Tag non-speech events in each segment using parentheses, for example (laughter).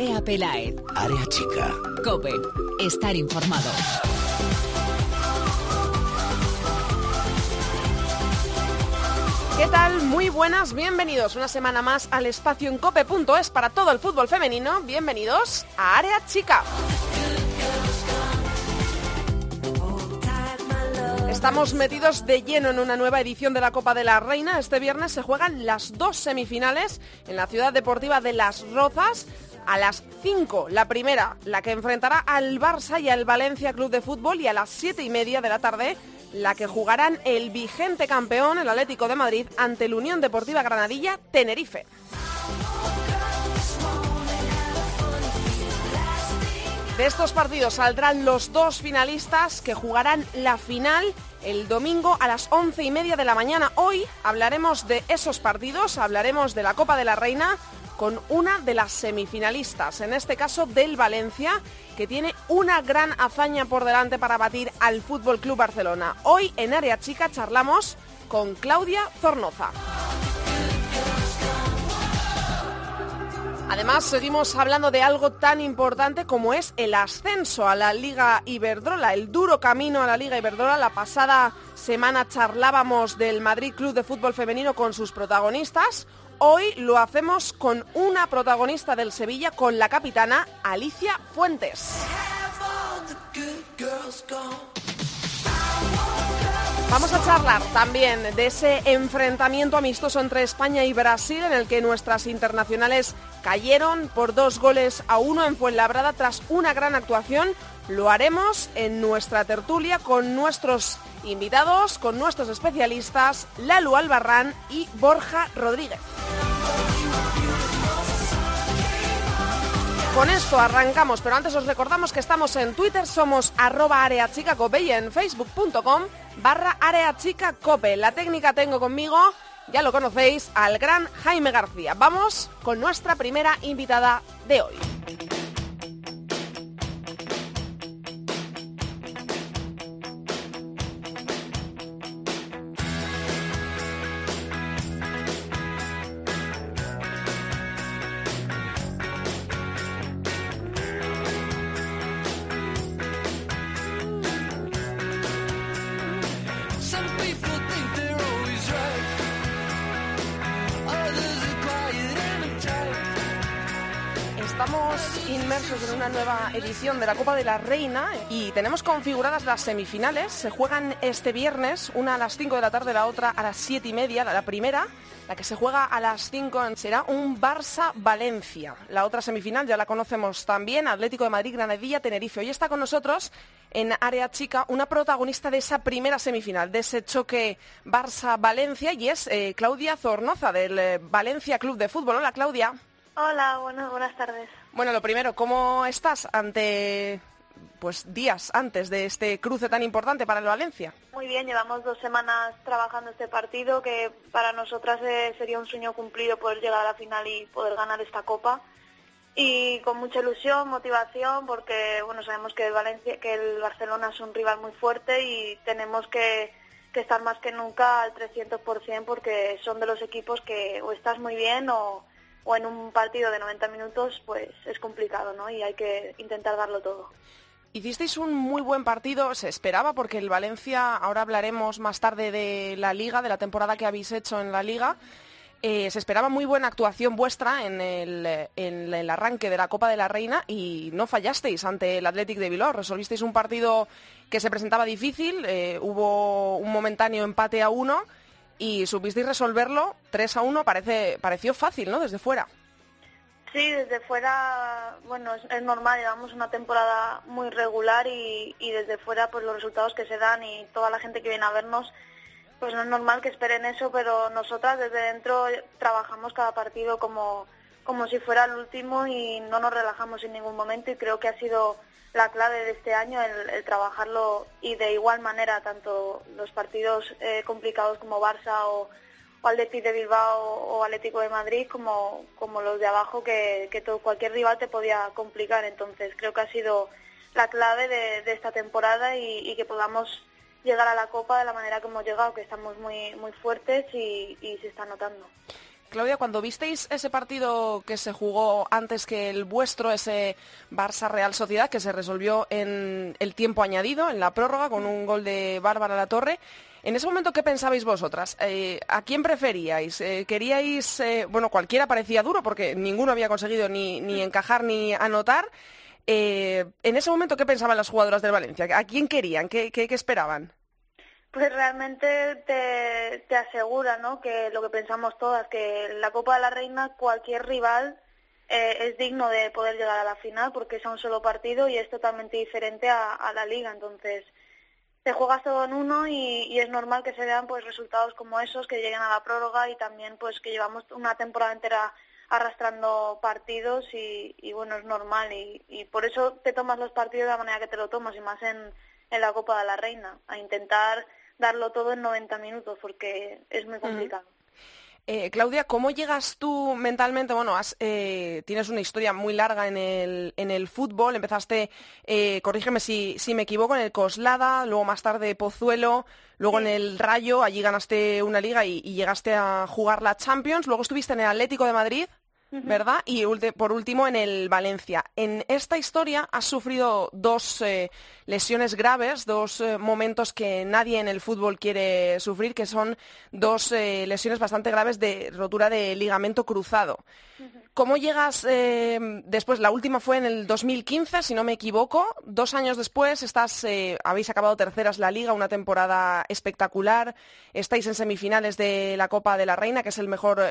Andrea Pelaez. Área chica. Cope. Estar informado. ¿Qué tal? Muy buenas, bienvenidos una semana más al espacio en cope.es para todo el fútbol femenino. Bienvenidos a Área Chica. Estamos metidos de lleno en una nueva edición de la Copa de la Reina. Este viernes se juegan las dos semifinales en la ciudad deportiva de Las Rozas. A las 5, la primera, la que enfrentará al Barça y al Valencia Club de Fútbol, y a las 7 y media de la tarde, la que jugarán el vigente campeón, el Atlético de Madrid, ante la Unión Deportiva Granadilla Tenerife. De estos partidos saldrán los dos finalistas que jugarán la final el domingo a las once y media de la mañana. Hoy hablaremos de esos partidos, hablaremos de la Copa de la Reina con una de las semifinalistas, en este caso del Valencia, que tiene una gran hazaña por delante para batir al Fútbol Club Barcelona. Hoy en Área Chica charlamos con Claudia Zornoza. Además, seguimos hablando de algo tan importante como es el ascenso a la Liga Iberdrola, el duro camino a la Liga Iberdrola. La pasada semana charlábamos del Madrid Club de Fútbol Femenino con sus protagonistas. Hoy lo hacemos con una protagonista del Sevilla, con la capitana Alicia Fuentes. Vamos a charlar también de ese enfrentamiento amistoso entre España y Brasil en el que nuestras internacionales cayeron por dos goles a uno en Fuenlabrada tras una gran actuación. Lo haremos en nuestra tertulia con nuestros invitados, con nuestros especialistas, Lalu Albarrán y Borja Rodríguez. Con esto arrancamos, pero antes os recordamos que estamos en Twitter, somos arroba areachicacope y en facebook.com barra areachicacope. La técnica tengo conmigo, ya lo conocéis, al gran Jaime García. Vamos con nuestra primera invitada de hoy. De la Copa de la Reina y tenemos configuradas las semifinales. Se juegan este viernes, una a las 5 de la tarde, la otra a las 7 y media. La primera, la que se juega a las 5, será un Barça-Valencia. La otra semifinal ya la conocemos también, Atlético de Madrid, Granadilla, Tenerife. Hoy está con nosotros en área chica una protagonista de esa primera semifinal, de ese choque Barça-Valencia y es eh, Claudia Zornoza del eh, Valencia Club de Fútbol. Hola Claudia. Hola, bueno, buenas tardes. Bueno, lo primero, ¿cómo estás ante pues días antes de este cruce tan importante para el Valencia? Muy bien, llevamos dos semanas trabajando este partido que para nosotras eh, sería un sueño cumplido poder llegar a la final y poder ganar esta copa. Y con mucha ilusión, motivación, porque bueno, sabemos que el Valencia, que el Barcelona es un rival muy fuerte y tenemos que, estar más que nunca al 300% porque son de los equipos que o estás muy bien o o en un partido de 90 minutos, pues es complicado, ¿no? Y hay que intentar darlo todo. Hicisteis un muy buen partido, se esperaba, porque el Valencia, ahora hablaremos más tarde de la liga, de la temporada que habéis hecho en la liga. Eh, se esperaba muy buena actuación vuestra en el, en el, arranque de la Copa de la Reina y no fallasteis ante el Athletic de Bilbao. Resolvisteis un partido que se presentaba difícil, eh, hubo un momentáneo empate a uno y supisteis resolverlo 3 a 1, parece, pareció fácil, ¿no? Desde fuera. Sí, desde fuera, bueno, es, normal, llevamos una temporada muy regular y, y, desde fuera pues los resultados que se dan y toda la gente que viene a vernos, pues no es normal que esperen eso, pero nosotras desde dentro trabajamos cada partido como, como si fuera el último y no nos relajamos en ningún momento y creo que ha sido la clave de este año, el, trabajarlo y de igual manera tanto los partidos eh, complicados como Barça o, o de Bilbao o Atlético de Madrid como, como los de abajo que, que todo, cualquier rival te podía complicar. Entonces creo que ha sido la clave de, esta temporada y, que podamos llegar a la Copa de la manera que hemos llegado, que estamos muy, muy fuertes y, y se está notando. Claudia, cuando visteis ese partido que se jugó antes que el vuestro, ese Barça Real Sociedad, que se resolvió en el tiempo añadido, en la prórroga, con un gol de Bárbara La Torre, en ese momento, ¿qué pensabais vosotras? Eh, ¿A quién preferíais? Eh, ¿Queríais, eh, bueno, cualquiera parecía duro porque ninguno había conseguido ni, encajar ni anotar? en ese momento, ¿qué pensaban las jugadoras del Valencia? ¿A quién querían? ¿Qué, qué, qué esperaban? Pues realmente te, te asegura, ¿no? Que lo que pensamos todas, que la Copa de la Reina cualquier rival eh, es digno de poder llegar a la final porque es a un solo partido y es totalmente diferente a, la Liga. Entonces te juegas todo en uno y, es normal que se vean pues resultados como esos que lleguen a la prórroga y también pues que llevamos una temporada entera arrastrando partidos y, bueno es normal y, y por eso te tomas los partidos de la manera que te lo tomas y más en, en la Copa de la Reina a intentar darlo todo en 90 minutos porque es muy complicado. Eh, Claudia, ¿cómo llegas tú mentalmente? Bueno, eh, tienes una historia muy larga en el, en el fútbol. Empezaste, eh, corrígeme si, si, me equivoco, en el Coslada, luego más tarde Pozuelo, luego en el Rayo, allí ganaste una liga y, y, llegaste a jugar la Champions. Luego estuviste en el Atlético de Madrid, ¿verdad? Y por último en el Valencia. En esta historia has sufrido dos eh, lesiones graves, dos eh, momentos que nadie en el fútbol quiere sufrir, que son dos eh, lesiones bastante graves de rotura de ligamento cruzado. ¿Cómo llegas después? La última fue en el 2015, si no me equivoco. Dos años después estás, habéis acabado terceras la liga, una temporada espectacular. Estáis en semifinales de la Copa de la Reina, que es el mejor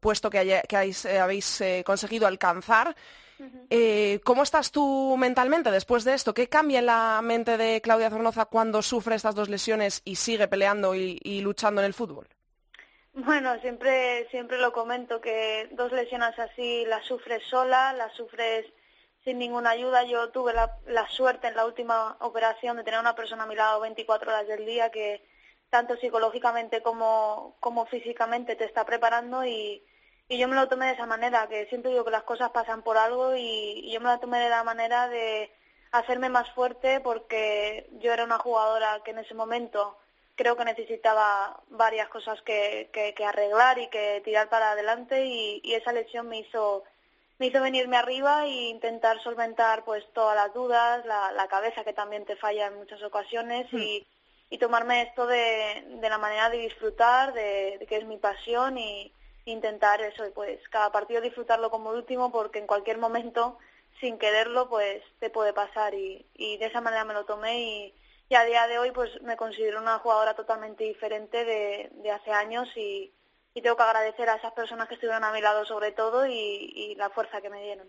puesto que, hay, que habéis habéis eh, conseguido alcanzar. Eh, ¿Cómo estás tú mentalmente después de esto? ¿Qué cambia en la mente de Claudia Zornoza cuando sufre estas dos lesiones y sigue peleando y, luchando en el fútbol? Bueno, siempre, siempre lo comento que dos lesiones así las sufres sola, las sufres sin ninguna ayuda. Yo tuve la, la, suerte en la última operación de tener una persona a mi lado 24 horas del día que tanto psicológicamente como, como físicamente te está preparando y, y yo me lo tomé de esa manera, que siempre digo que las cosas pasan por algo y, yo me lo tomé de la manera de hacerme más fuerte porque yo era una jugadora que en ese momento creo que necesitaba varias cosas que, que, arreglar y que tirar para adelante y, esa lesión me hizo me hizo venirme arriba e intentar solventar pues todas las dudas, la, la cabeza que también te falla en muchas ocasiones hmm. y, y tomarme esto de, de la manera de disfrutar, de, de que es mi pasión y, intentar eso, pues cada partido disfrutarlo como último porque en cualquier momento, sin quererlo, pues te puede pasar y, y de esa manera me lo tomé y, y, a día de hoy pues me considero una jugadora totalmente diferente de, de hace años y, y tengo que agradecer a esas personas que estuvieron a mi lado sobre todo y la fuerza que me dieron.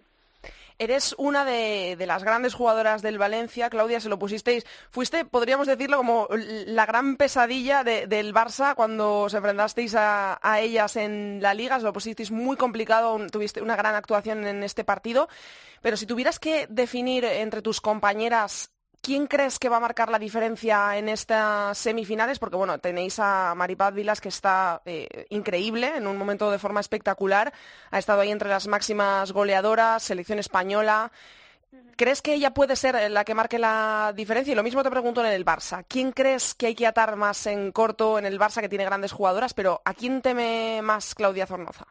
Eres una de, las grandes jugadoras del Valencia, Claudia, se lo pusisteis. Fuiste, podríamos decirlo, como la gran pesadilla del Barça cuando se enfrentasteis a, a, ellas en la liga, se lo pusisteis muy complicado, tuviste una gran actuación en este partido. Pero si tuvieras que definir entre tus compañeras ¿Quién crees que va a marcar la diferencia en estas semifinales? Porque bueno, tenéis a Maripaz Vilas que está eh, increíble, en un momento de forma espectacular. Ha estado ahí entre las máximas goleadoras, selección española. ¿Crees que ella puede ser la que marque la diferencia? Y lo mismo te pregunto en el Barça. ¿Quién crees que hay que atar más en corto en el Barça, que tiene grandes jugadoras? Pero ¿a quién teme más Claudia Zornoza?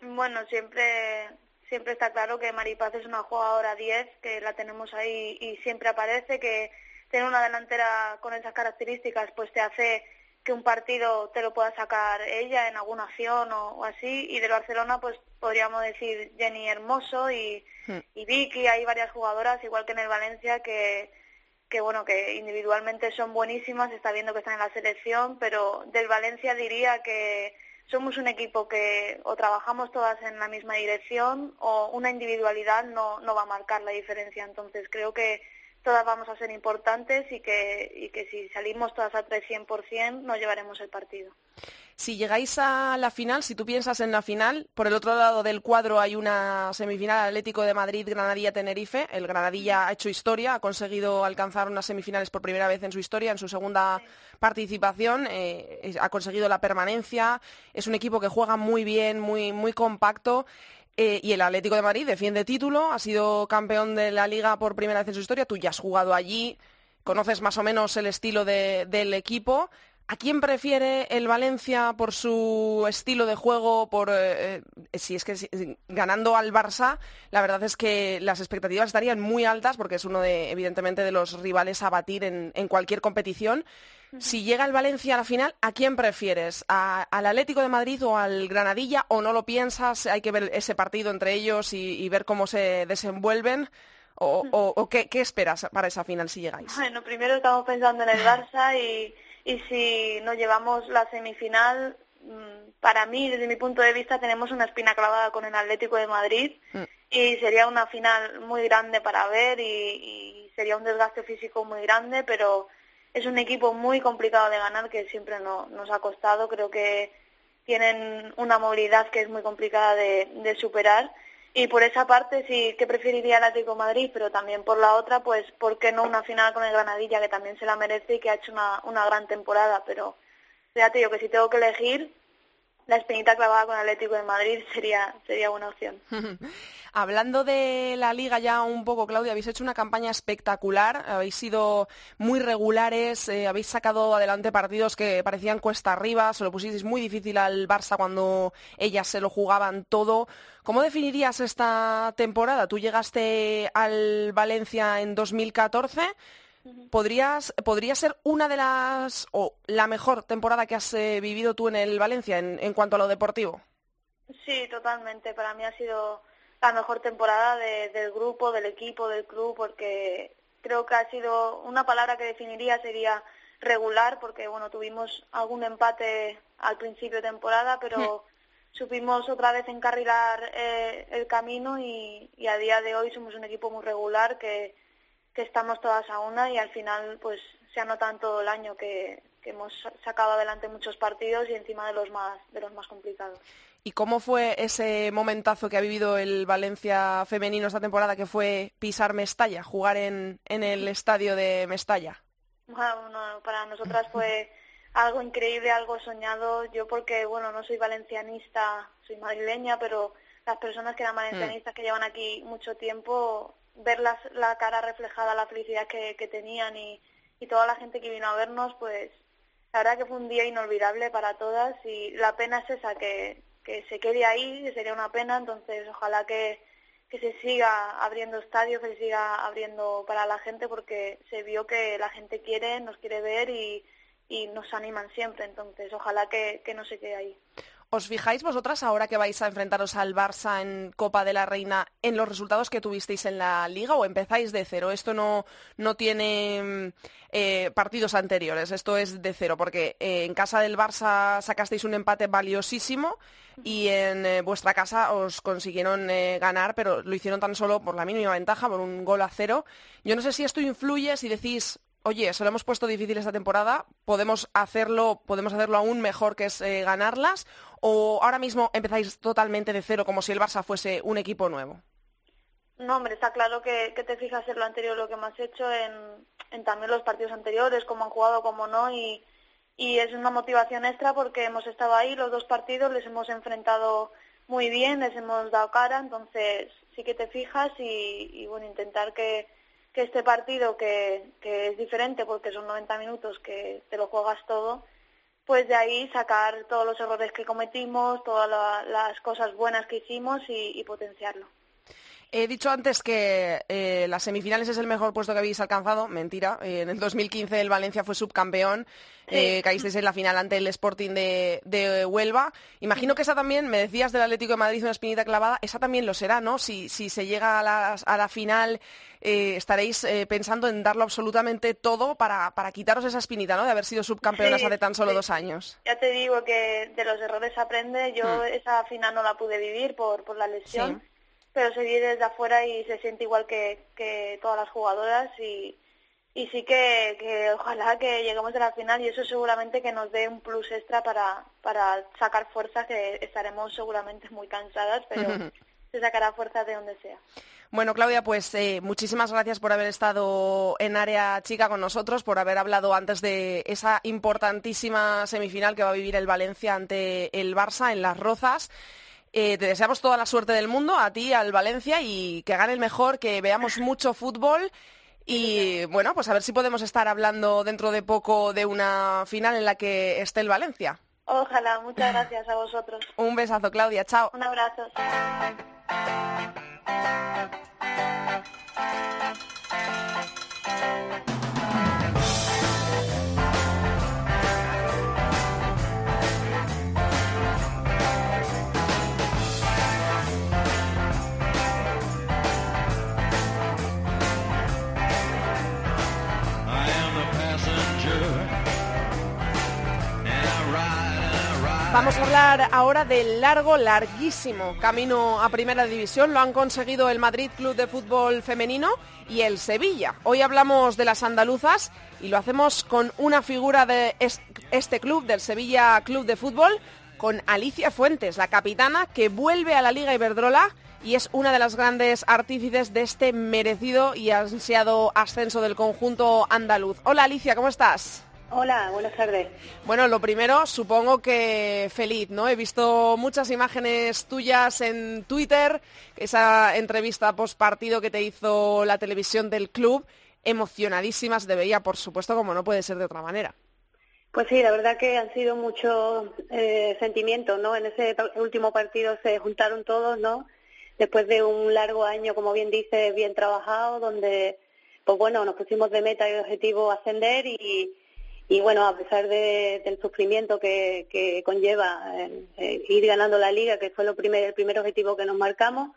Bueno, siempre siempre está claro que Maripaz es una jugadora 10, que la tenemos ahí y siempre aparece, que tener una delantera con esas características pues te hace que un partido te lo pueda sacar ella en alguna acción o, así. Y del Barcelona pues podríamos decir Jenny Hermoso y, hmm. y Vicky, hay varias jugadoras, igual que en el Valencia, que, que bueno, que individualmente son buenísimas, está viendo que están en la selección, pero del Valencia diría que somos un equipo que o trabajamos todas en la misma dirección o una individualidad no, no va a marcar la diferencia. Entonces creo que todas vamos a ser importantes y que, y que si salimos todas a 300% nos llevaremos el partido. Si llegáis a la final, si tú piensas en la final, por el otro lado del cuadro hay una semifinal Atlético de Madrid, Granadilla, Tenerife. El Granadilla ha hecho historia, ha conseguido alcanzar unas semifinales por primera vez en su historia, en su segunda participación, eh, ha conseguido la permanencia. Es un equipo que juega muy bien, muy, muy compacto. Eh, y el Atlético de Madrid defiende título, ha sido campeón de la liga por primera vez en su historia. Tú ya has jugado allí, conoces más o menos el estilo del equipo. ¿A quién prefiere el Valencia por su estilo de juego? Por eh, eh, si es que ganando al Barça, la verdad es que las expectativas estarían muy altas porque es uno de, evidentemente, de los rivales a batir en, cualquier competición. Si llega el Valencia a la final, ¿a quién prefieres? ¿Al Atlético de Madrid o al Granadilla? ¿O no lo piensas? Hay que ver ese partido entre ellos y, ver cómo se desenvuelven. ¿O, qué, qué, esperas para esa final si llegáis? Bueno, primero estamos pensando en el Barça y y si nos llevamos la semifinal, mm, para mí, desde mi punto de vista, tenemos una espina clavada con el Atlético de Madrid mm. y sería una final muy grande para ver y, sería un desgaste físico muy grande, pero es un equipo muy complicado de ganar que siempre nos ha costado. Creo que tienen una movilidad que es muy complicada de superar y por esa parte sí que preferiría el Atlético Madrid, pero también por la otra, pues, ¿por qué no una final con el Granadilla, que también se la merece y que ha hecho una, una gran temporada? Pero fíjate yo que si tengo que elegir, la espinita clavada con Atlético de Madrid sería, sería buena opción. (laughs) Hablando de la liga ya un poco, Claudia, habéis hecho una campaña espectacular, habéis sido muy regulares, eh, habéis sacado adelante partidos que parecían cuesta arriba, se lo pusisteis muy difícil al Barça cuando ellas se lo jugaban todo. ¿Cómo definirías esta temporada? Tú llegaste al Valencia en 2014 ¿Podrías, ¿Podría ser una de las, o la mejor temporada que has eh, vivido tú en el Valencia en, cuanto a lo deportivo? Sí, totalmente. Para mí ha sido la mejor temporada del grupo, del equipo, del club, porque creo que ha sido una palabra que definiría sería regular, porque bueno, tuvimos algún empate al principio de temporada, pero supimos otra vez encarrilar eh, el camino y, y, a día de hoy somos un equipo muy regular que que estamos todas a una y al final pues se anota en todo el año que, hemos sacado adelante muchos partidos y encima de los más de los más complicados. ¿Y cómo fue ese momentazo que ha vivido el Valencia femenino esta temporada que fue pisar Mestalla, jugar en, en el estadio de Mestalla? Bueno, para nosotras fue algo increíble, algo soñado. Yo porque, bueno, no soy valencianista, soy madrileña, pero las personas que eran valencianistas que llevan aquí mucho tiempo ver la, cara reflejada, la felicidad que, tenían y, toda la gente que vino a vernos, pues la verdad que fue un día inolvidable para todas y la pena es esa, que, se quede ahí, que sería una pena, entonces ojalá que, se siga abriendo estadios, que se siga abriendo para la gente, porque se vio que la gente quiere, nos quiere ver y, nos animan siempre, entonces ojalá que no se quede ahí. ¿Os fijáis vosotras ahora que vais a enfrentaros al Barça en Copa de la Reina en los resultados que tuvisteis en la liga o empezáis de cero? Esto no, no tiene mm, eh, partidos anteriores, esto es de cero, porque eh, en casa del Barça sacasteis un empate valiosísimo y en eh, vuestra casa os consiguieron ganar, pero lo hicieron tan solo por la mínima ventaja, por un gol a cero. Yo no sé si esto influye, si decís, oye, se lo hemos puesto difícil esta temporada, podemos hacerlo, podemos hacerlo aún mejor que es eh, ganarlas, o ahora mismo empezáis totalmente de cero como si el Barça fuese un equipo nuevo? No, hombre, está claro que, te fijas en lo anterior, lo que hemos hecho, en, también los partidos anteriores, cómo han jugado, cómo no, y, es una motivación extra porque hemos estado ahí los dos partidos, les hemos enfrentado muy bien, les hemos dado cara, entonces sí que te fijas y bueno, intentar que, que este partido, que, que es diferente porque son 90 minutos que te lo juegas todo, pues de ahí sacar todos los errores que cometimos, todas las cosas buenas que hicimos y potenciarlo. He dicho antes que eh, las semifinales es el mejor puesto que habéis alcanzado. Mentira. Eh, en el 2015 el Valencia fue subcampeón. Eh, caísteis en la final ante el Sporting de, Huelva. Imagino que esa también, me decías del Atlético de Madrid una espinita clavada, esa también lo será, ¿no? Si, si se llega a la, final, estaréis pensando en darlo absolutamente todo para, para, quitaros esa espinita, ¿no? De haber sido subcampeonas hace tan solo dos años. Ya te digo que de los errores aprende. Yo hmm. esa final no la pude vivir por, por la lesión pero se vive desde afuera y se siente igual que, que todas las jugadoras y, y sí que, que, ojalá que lleguemos a la final y eso seguramente que nos dé un plus extra para, para sacar fuerzas que estaremos seguramente muy cansadas, pero (laughs) se sacará fuerza de donde sea. Bueno, Claudia, pues eh, muchísimas gracias por haber estado en área chica con nosotros, por haber hablado antes de esa importantísima semifinal que va a vivir el Valencia ante el Barça en Las Rozas. Eh, te deseamos toda la suerte del mundo, a ti, al Valencia, y que gane el mejor, que veamos mucho fútbol Y bueno, pues a ver si podemos estar hablando dentro de poco de una final en la que esté el Valencia. Ojalá, muchas gracias a vosotros. Un besazo, Claudia, chao. Un abrazo. Vamos a hablar ahora del largo, larguísimo camino a Primera División. Lo han conseguido el Madrid Club de Fútbol Femenino y el Sevilla. Hoy hablamos de las andaluzas y lo hacemos con una figura de este club, del Sevilla Club de Fútbol, con Alicia Fuentes, la capitana que vuelve a la Liga Iberdrola y es una de las grandes artífices de este merecido y ansiado ascenso del conjunto andaluz. Hola Alicia, ¿cómo estás? Hola, buenas tardes. Bueno, lo primero, supongo que feliz, ¿no? He visto muchas imágenes tuyas en Twitter, esa entrevista post partido que te hizo la televisión del club, emocionadísimas de veía, por supuesto, como no puede ser de otra manera. Pues sí, la verdad que han sido muchos eh, sentimientos, ¿no? En ese último partido se juntaron todos, ¿no? Después de un largo año, como bien dice, bien trabajado, donde, pues bueno, nos pusimos de meta y de objetivo ascender y y bueno, a pesar del sufrimiento que, conlleva eh, ir ganando la liga, que fue lo primer, el primer objetivo que nos marcamos,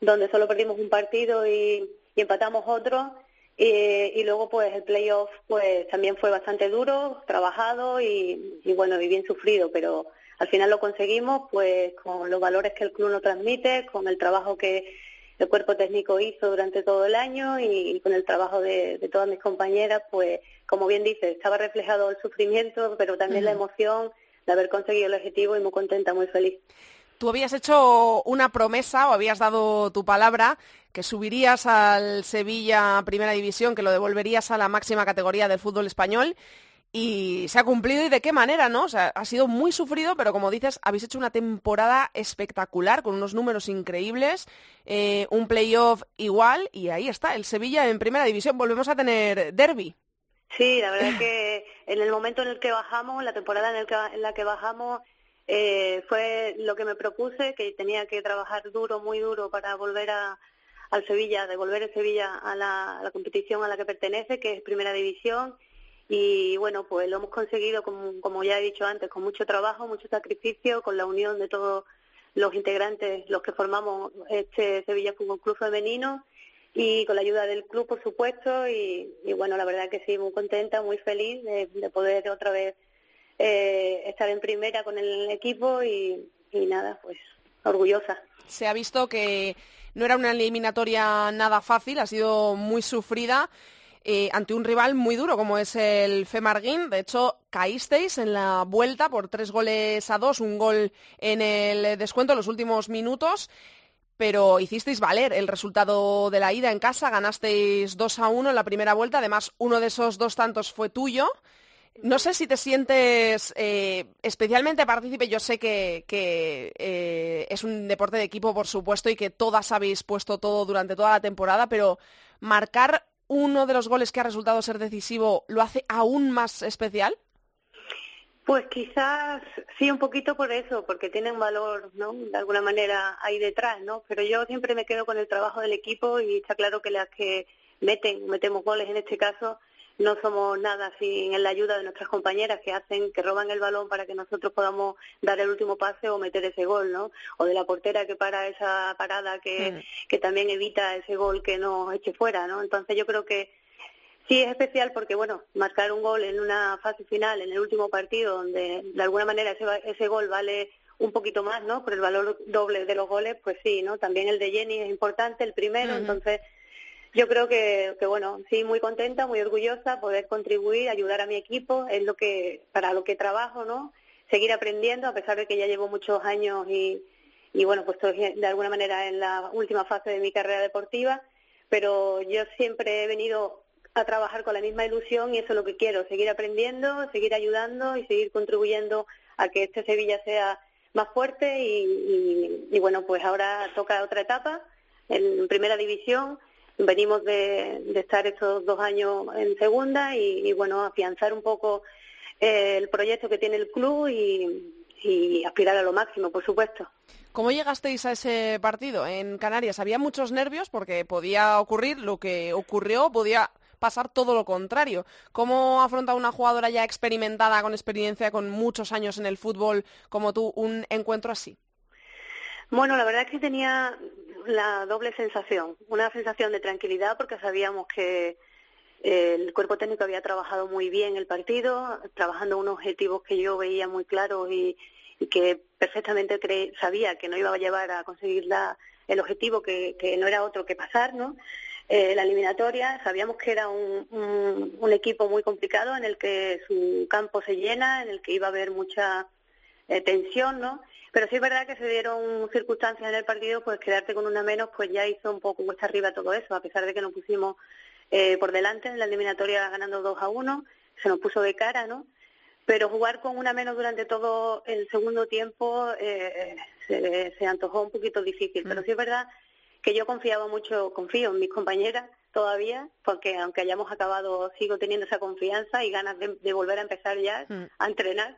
donde solo perdimos un partido y, empatamos otro, y luego pues el playoff pues también fue bastante duro, trabajado y, y bueno, y bien sufrido, pero al final lo conseguimos pues con los valores que el club nos transmite, con el trabajo que el cuerpo técnico hizo durante todo el año y, con el trabajo de, todas mis compañeras, pues como bien dice, estaba reflejado el sufrimiento, pero también la emoción de haber conseguido el objetivo y muy contenta, muy feliz. Tú habías hecho una promesa o habías dado tu palabra que subirías al Sevilla Primera División, que lo devolverías a la máxima categoría del fútbol español y se ha cumplido y de qué manera, ¿no? O sea, ha sido muy sufrido, pero como dices, habéis hecho una temporada espectacular con unos números increíbles, eh, un playoff igual y ahí está, el Sevilla en primera división. Volvemos a tener derby. Sí, la verdad que en el momento en el que bajamos, la temporada en, en la que bajamos, eh, fue lo que me propuse, que tenía que trabajar duro, muy duro para volver a, al Sevilla, devolver el Sevilla a la, a la competición a la que pertenece, que es primera división y bueno, pues lo hemos conseguido, como, ya he dicho antes, con mucho trabajo, mucho sacrificio, con la unión de todos los integrantes, los que formamos este Sevilla Fútbol Club Femenino y con la ayuda del club, por supuesto. Y, bueno, la verdad que sí, muy contenta, muy feliz de, poder otra vez eh, estar en primera con el equipo y, y nada, pues orgullosa. Se ha visto que no era una eliminatoria nada fácil, ha sido muy sufrida. Eh, ante un rival muy duro como es el Femarguín. De hecho, caísteis en la vuelta por tres goles a dos, un gol en el descuento en los últimos minutos. Pero hicisteis valer el resultado de la ida en casa, ganasteis 2 a 1 en la primera vuelta, además uno de esos dos tantos fue tuyo. No sé si te sientes eh, especialmente partícipe, yo sé que, eh, es un deporte de equipo, por supuesto, y que todas habéis puesto todo durante toda la temporada, pero marcar uno de los goles que ha resultado ser decisivo lo hace aún más especial? Pues quizás sí un poquito por eso, porque tiene un valor, ¿no? De alguna manera ahí detrás, ¿no? Pero yo siempre me quedo con el trabajo del equipo y está claro que las que meten, metemos goles en este caso, no somos nada sin la ayuda de nuestras compañeras que hacen, que roban el balón para que nosotros podamos dar el último pase o meter ese gol, ¿no? O de la portera que para esa parada que, mm. que también evita ese gol que nos eche fuera, ¿no? Entonces yo creo que sí es especial porque, bueno, marcar un gol en una fase final, en el último partido, donde de alguna manera ese, ese gol vale un poquito más, ¿no? Por el valor doble de los goles, pues sí, ¿no? También el de Jenny es importante, el primero, entonces yo creo que, bueno, sí, muy contenta, muy orgullosa, poder contribuir, ayudar a mi equipo, es lo que, para lo que trabajo, ¿no? Seguir aprendiendo, a pesar de que ya llevo muchos años y, y bueno, pues estoy de alguna manera en la última fase de mi carrera deportiva, pero yo siempre he venido a trabajar con la misma ilusión y eso es lo que quiero, seguir aprendiendo, seguir ayudando y seguir contribuyendo a que este Sevilla sea más fuerte y, y, y bueno, pues ahora toca otra etapa en primera división venimos de, estar estos dos años en segunda y, bueno, afianzar un poco eh, el proyecto que tiene el club y, y aspirar a lo máximo, por supuesto. ¿Cómo llegasteis a ese partido en Canarias? Había muchos nervios porque podía ocurrir lo que ocurrió, podía pasar todo lo contrario. ¿Cómo afronta una jugadora ya experimentada, con experiencia, con muchos años en el fútbol como tú, un encuentro así? Bueno, la verdad es que tenía la doble sensación. Una sensación de tranquilidad porque sabíamos que eh, el cuerpo técnico había trabajado muy bien el partido, trabajando unos objetivos que yo veía muy claros y, que perfectamente sabía que no iba a llevar a conseguir la, el objetivo que, que no era otro que pasar, ¿no? Eh, la eliminatoria, sabíamos que era un, un, equipo muy complicado en el que su campo se llena, en el que iba a haber mucha eh, tensión, ¿no? Pero sí es verdad que se dieron circunstancias en el partido, pues quedarte con una menos, pues ya hizo un poco cuesta arriba todo eso, a pesar de que nos pusimos eh, por delante en la eliminatoria ganando 2 a 1, se nos puso de cara, ¿no? Pero jugar con una menos durante todo el segundo tiempo eh, se, se, antojó un poquito difícil. Pero mm. sí es verdad que yo confiaba mucho, confío en mis compañeras todavía, porque aunque hayamos acabado, sigo teniendo esa confianza y ganas de, volver a empezar ya mm. a entrenar.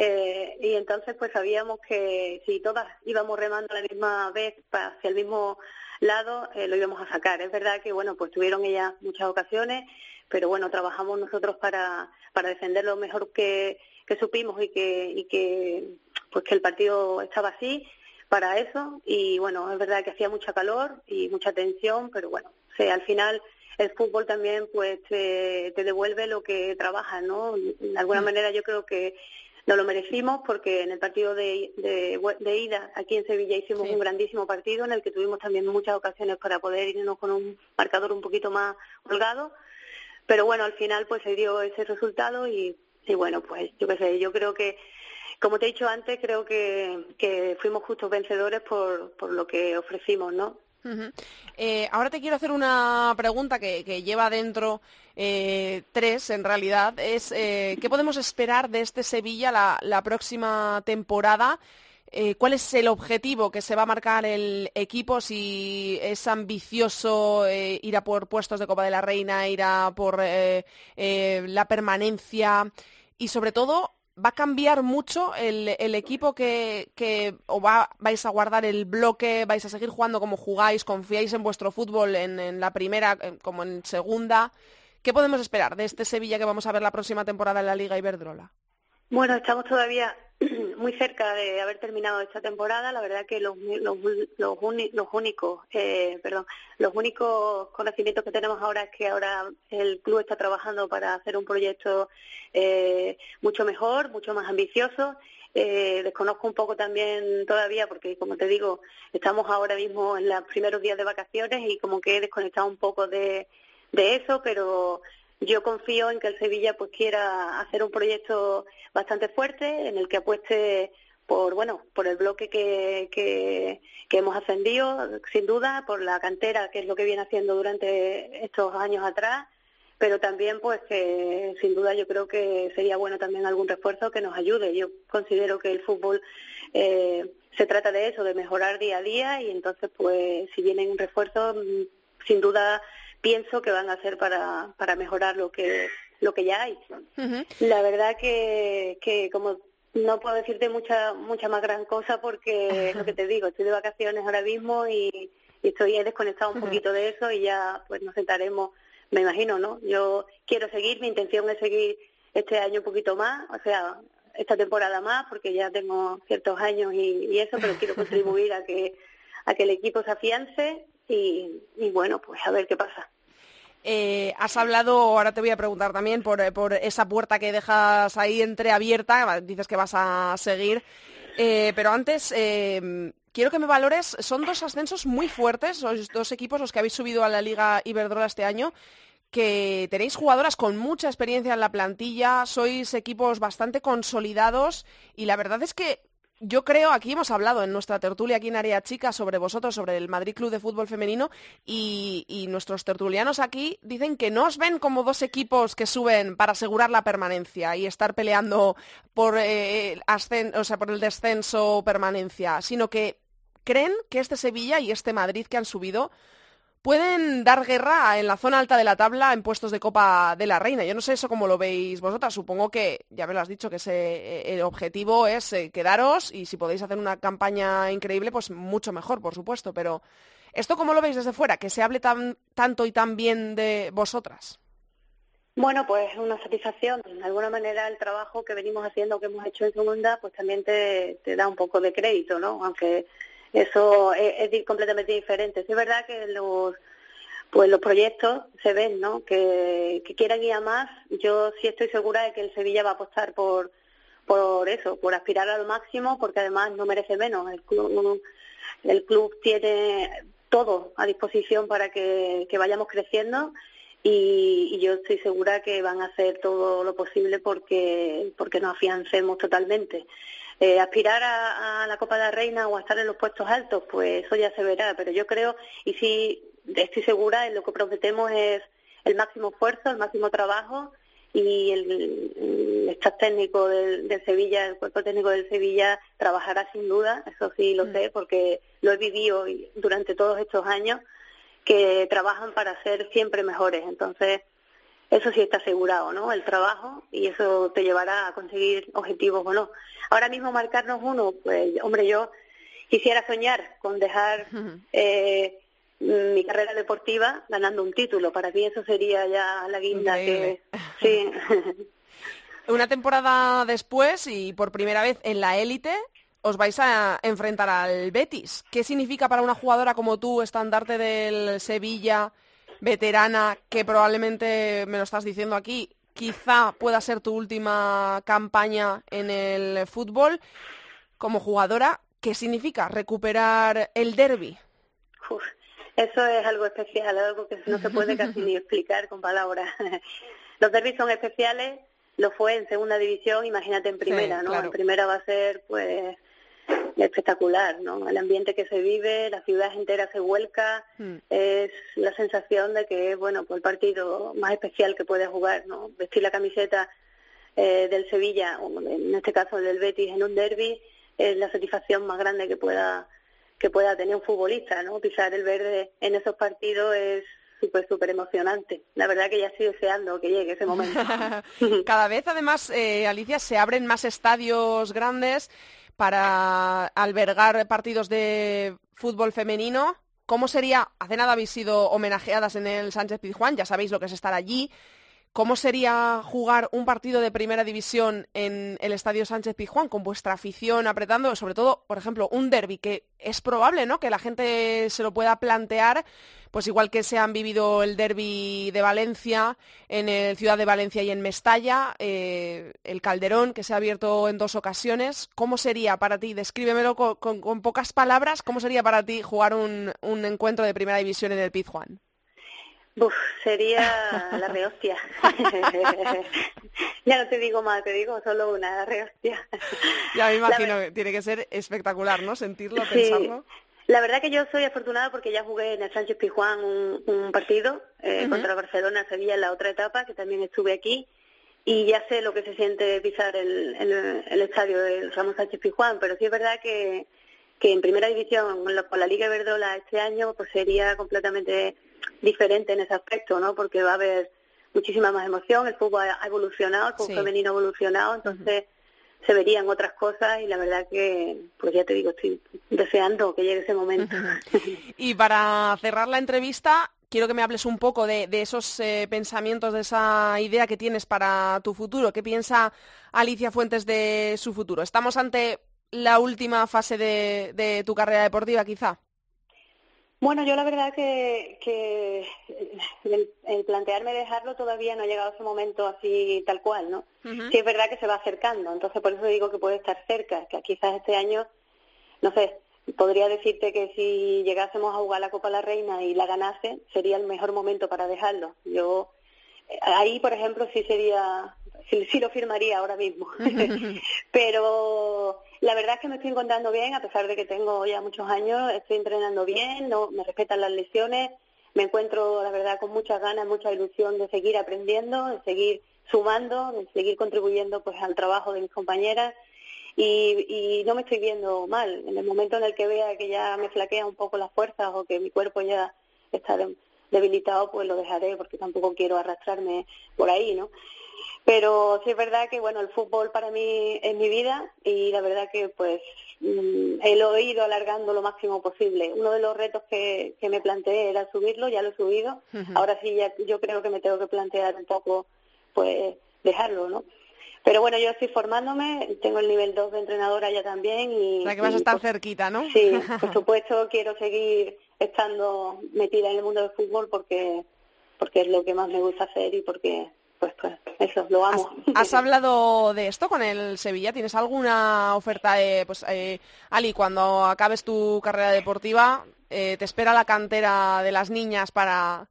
Eh, y entonces pues sabíamos que si todas íbamos remando a la misma vez hacia el mismo lado, eh, lo íbamos a sacar. Es verdad que bueno, pues tuvieron ellas muchas ocasiones, pero bueno, trabajamos nosotros para, para defender lo mejor que, que supimos y que, y que pues que el partido estaba así para eso y bueno, es verdad que hacía mucha calor y mucha tensión, pero bueno, sí, al final el fútbol también pues te, te devuelve lo que trabajas, ¿no? De alguna mm. manera yo creo que no lo merecimos porque en el partido de, de, ida aquí en Sevilla hicimos un grandísimo partido en el que tuvimos también muchas ocasiones para poder irnos con un marcador un poquito más holgado. Pero bueno, al final pues se dio ese resultado y, y bueno, pues yo qué sé, yo creo que, como te he dicho antes, creo que, que fuimos justos vencedores por, por lo que ofrecimos, ¿no? Eh, ahora te quiero hacer una pregunta que, lleva dentro eh, tres, en realidad. Es eh, ¿qué podemos esperar de este Sevilla la, próxima temporada? ¿Cuál es el objetivo que se va a marcar el equipo? Si es ambicioso ir a por puestos de Copa de la Reina, ir a por la permanencia y sobre todo ¿Va a cambiar mucho el, equipo que, o va, vais a guardar el bloque, vais a seguir jugando como jugáis, confiáis en vuestro fútbol en, la primera como en segunda? ¿Qué podemos esperar de este Sevilla que vamos a ver la próxima temporada en la Liga Iberdrola? Bueno, estamos todavía (clears throat) muy cerca de haber terminado esta temporada. La verdad que los, los, los, únicos, eh, perdón, los únicos conocimientos que tenemos ahora es que ahora el club está trabajando para hacer un proyecto eh, mucho mejor, mucho más ambicioso. Eh, desconozco un poco también todavía porque, como te digo, estamos ahora mismo en los primeros días de vacaciones y como que he desconectado un poco de, de eso, pero yo confío en que el Sevilla pues quiera hacer un proyecto bastante fuerte en el que apueste por bueno por el bloque que, que, hemos ascendido sin duda por la cantera que es lo que viene haciendo durante estos años atrás pero también pues que sin duda yo creo que sería bueno también algún refuerzo que nos ayude. Yo considero que el fútbol eh, se trata de eso de mejorar día a día y entonces pues si vienen refuerzos sin duda pienso que van a hacer para, para mejorar lo que lo que ya hay. La verdad que, que como no puedo decirte mucha mucha más gran cosa porque lo que te digo, estoy de vacaciones ahora mismo y, estoy desconectado un poquito de eso y ya pues nos sentaremos, me imagino, ¿no? Yo quiero seguir, mi intención es seguir este año un poquito más, o sea, esta temporada más porque ya tengo ciertos años y, y eso, pero quiero (laughs) contribuir a que a que el equipo se afiance y, bueno, pues a ver qué pasa. Eh, has hablado, ahora te voy a preguntar también por, por, esa puerta que dejas ahí entreabierta, dices que vas a seguir, eh, pero antes eh, quiero que me valores, son dos ascensos muy fuertes, sois dos equipos los que habéis subido a la Liga Iberdrola este año, que tenéis jugadoras con mucha experiencia en la plantilla, sois equipos bastante consolidados y la verdad es que yo creo, aquí hemos hablado en nuestra tertulia aquí en Área Chica sobre vosotros, sobre el Madrid Club de Fútbol Femenino, y, nuestros tertulianos aquí dicen que no os ven como dos equipos que suben para asegurar la permanencia y estar peleando por, eh, sea, por el descenso o permanencia, sino que creen que este Sevilla y este Madrid que han subido pueden dar guerra en la zona alta de la tabla en puestos de Copa de la Reina. Yo no sé eso cómo lo veis vosotras. Supongo que, ya me lo has dicho, que ese, eh, el objetivo es eh, quedaros y si podéis hacer una campaña increíble, pues mucho mejor, por supuesto. Pero, ¿esto cómo lo veis desde fuera? Que se hable tan, tanto y tan bien de vosotras. Bueno, pues una satisfacción. De alguna manera el trabajo que venimos haciendo, que hemos hecho en segunda, pues también te, te da un poco de crédito, ¿no? Aunque eso es, completamente diferente. es verdad que los pues los proyectos se ven, ¿no? Que, que quieran ir más. Yo sí estoy segura de que el Sevilla va a apostar por por eso, por aspirar al máximo, porque además no merece menos. El club, el club tiene todo a disposición para que, que vayamos creciendo y, y, yo estoy segura que van a hacer todo lo posible porque, porque nos afiancemos totalmente. Eh, aspirar a, la Copa de la Reina o a estar en los puestos altos, pues eso ya se verá, pero yo creo, y sí estoy segura, en lo que prometemos es el máximo esfuerzo, el máximo trabajo y el, el técnico del, Sevilla, el cuerpo técnico del Sevilla trabajará sin duda, eso sí lo mm. sé porque lo he vivido durante todos estos años, que trabajan para ser siempre mejores. Entonces, eso sí está asegurado, ¿no? El trabajo y eso te llevará a conseguir objetivos o no. Ahora mismo marcarnos uno, pues hombre, yo quisiera soñar con dejar eh, mi carrera deportiva ganando un título. Para mí eso sería ya la guinda que... (laughs) Sí. (laughs) Una temporada después y por primera vez en la élite os vais a enfrentar al Betis. ¿Qué significa para una jugadora como tú, estandarte del Sevilla, veterana que probablemente, me lo estás diciendo aquí, quizá pueda ser tu última campaña en el fútbol como jugadora. ¿Qué significa recuperar el derby? eso es algo especial, algo que no se puede casi ni explicar con palabras. (laughs) Los derbis son especiales, lo fue en segunda división, imagínate en primera, ¿no? En primera va a ser, pues, espectacular, ¿no? El ambiente que se vive, la ciudad entera se vuelca, hmm. es la sensación de que es, bueno, pues el partido más especial que puede jugar, ¿no? Vestir la camiseta eh, del Sevilla, en este caso del Betis en un derby, es la satisfacción más grande que pueda que pueda tener un futbolista, ¿no? Pisar el verde en esos partidos es súper, súper emocionante. La verdad que ya estoy deseando que llegue ese momento. (laughs) Cada vez, además, eh, Alicia, se abren más estadios grandes para albergar partidos de fútbol femenino. ¿Cómo sería? Hace nada habéis sido homenajeadas en el Sánchez Pizjuán, ya sabéis lo que es estar allí. ¿Cómo sería jugar un partido de primera división en el Estadio Sánchez Pizjuán con vuestra afición apretando, sobre todo, por ejemplo, un derby que es probable, ¿no? Que la gente se lo pueda plantear, pues igual que se han vivido el derby de Valencia en el Ciudad de Valencia y en Mestalla, eh, el Calderón que se ha abierto en dos ocasiones. ¿Cómo sería para ti? Descríbemelo con, pocas palabras. ¿Cómo sería para ti jugar un, un encuentro de primera división en el Pizjuán? Uf, sería la rehostia. (laughs) ya no te digo más, te digo solo una, rehostia. Ya me imagino que tiene que ser espectacular, ¿no? Sentirlo, pensarlo. La verdad que yo soy afortunada porque ya jugué en el Sánchez Pijuán un, partido eh, contra Barcelona, Sevilla en la otra etapa, que también estuve aquí, y ya sé lo que se siente pisar el, el, estadio del Ramos Sánchez Pijuán, pero sí es verdad que, que en primera división, con la Liga Verdola este año, pues sería completamente diferente en ese aspecto, ¿no? Porque va a haber muchísima más emoción, el fútbol ha evolucionado, el fútbol femenino ha evolucionado, entonces se verían otras cosas y la verdad que, pues ya te digo, estoy deseando que llegue ese momento. y para cerrar la entrevista, quiero que me hables un poco de, esos eh, pensamientos, de esa idea que tienes para tu futuro. ¿Qué piensa Alicia Fuentes de su futuro? ¿Estamos ante la última fase de tu carrera deportiva, quizá? Bueno, yo la verdad que, que el, plantearme dejarlo todavía no ha llegado a ese momento así tal cual, ¿no? Sí es verdad que se va acercando, entonces por eso digo que puede estar cerca, que quizás este año, no sé, podría decirte que si llegásemos a jugar la Copa la Reina y la ganase, sería el mejor momento para dejarlo. Yo ahí, por ejemplo, sí sería, sí lo firmaría ahora mismo. (laughs) (laughs) Pero la verdad es que me estoy encontrando bien, a pesar de que tengo ya muchos años, estoy entrenando bien, no me respetan las lesiones, me encuentro, la verdad, con muchas ganas, mucha ilusión de seguir aprendiendo, de seguir sumando, de seguir contribuyendo pues al trabajo de mis compañeras y, y no me estoy viendo mal. En el momento en el que vea que ya me flaquea un poco las fuerzas o que mi cuerpo ya estar debilitado, pues lo dejaré porque tampoco quiero arrastrarme por ahí, ¿no? Pero sí es verdad que, bueno, el fútbol para mí es mi vida y la verdad que, pues, mm, lo he ido alargando lo máximo posible. Uno de los retos que, que me planteé era subirlo, ya lo he subido. Ahora sí, ya, yo creo que me tengo que plantear un poco, pues, dejarlo, ¿no? Pero bueno, yo estoy formándome, tengo el nivel 2 de entrenadora ya también y... O sea que vas a estar pues, cerquita, ¿no? Sí, (laughs) por supuesto quiero seguir estando metida en el mundo del fútbol porque porque es lo que más me gusta hacer y porque pues, pues eso, lo amo. ¿Has, hablado de esto con el Sevilla? ¿Tienes alguna oferta? pues eh, Ali, cuando acabes tu carrera deportiva, eh, te espera la cantera de las niñas para,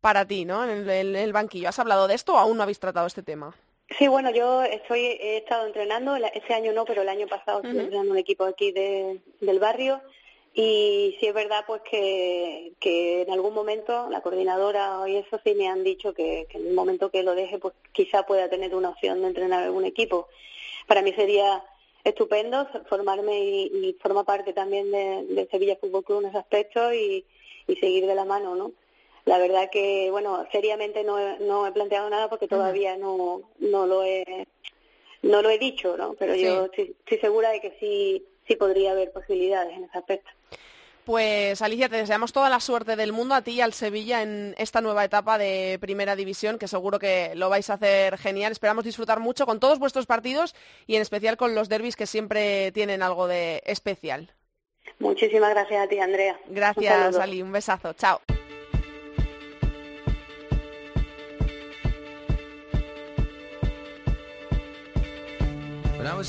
para ti, ¿no? En el, banquillo. ¿Has hablado de esto o aún no habéis tratado este tema? Sí, bueno, yo estoy, he estado entrenando, ese año no, pero el año pasado estuve entrenando un equipo aquí de, del barrio y sí es verdad pues que, que en algún momento la coordinadora y eso sí me han dicho que, en el momento que lo deje pues quizá pueda tener una opción de entrenar algún equipo. Para mí sería estupendo formarme y, forma parte también de, Sevilla Fútbol Club en ese aspecto y, y seguir de la mano, ¿no? La verdad que, bueno, seriamente no he, no he planteado nada porque todavía no, no lo he no lo he dicho, ¿no? Pero yo estoy, estoy segura de que sí sí podría haber posibilidades en ese aspecto. Pues Alicia, te deseamos toda la suerte del mundo a ti y al Sevilla en esta nueva etapa de Primera División, que seguro que lo vais a hacer genial. Esperamos disfrutar mucho con todos vuestros partidos y en especial con los derbis que siempre tienen algo de especial. Muchísimas gracias a ti, Andrea. Gracias, Ali. Un besazo. Chao. I was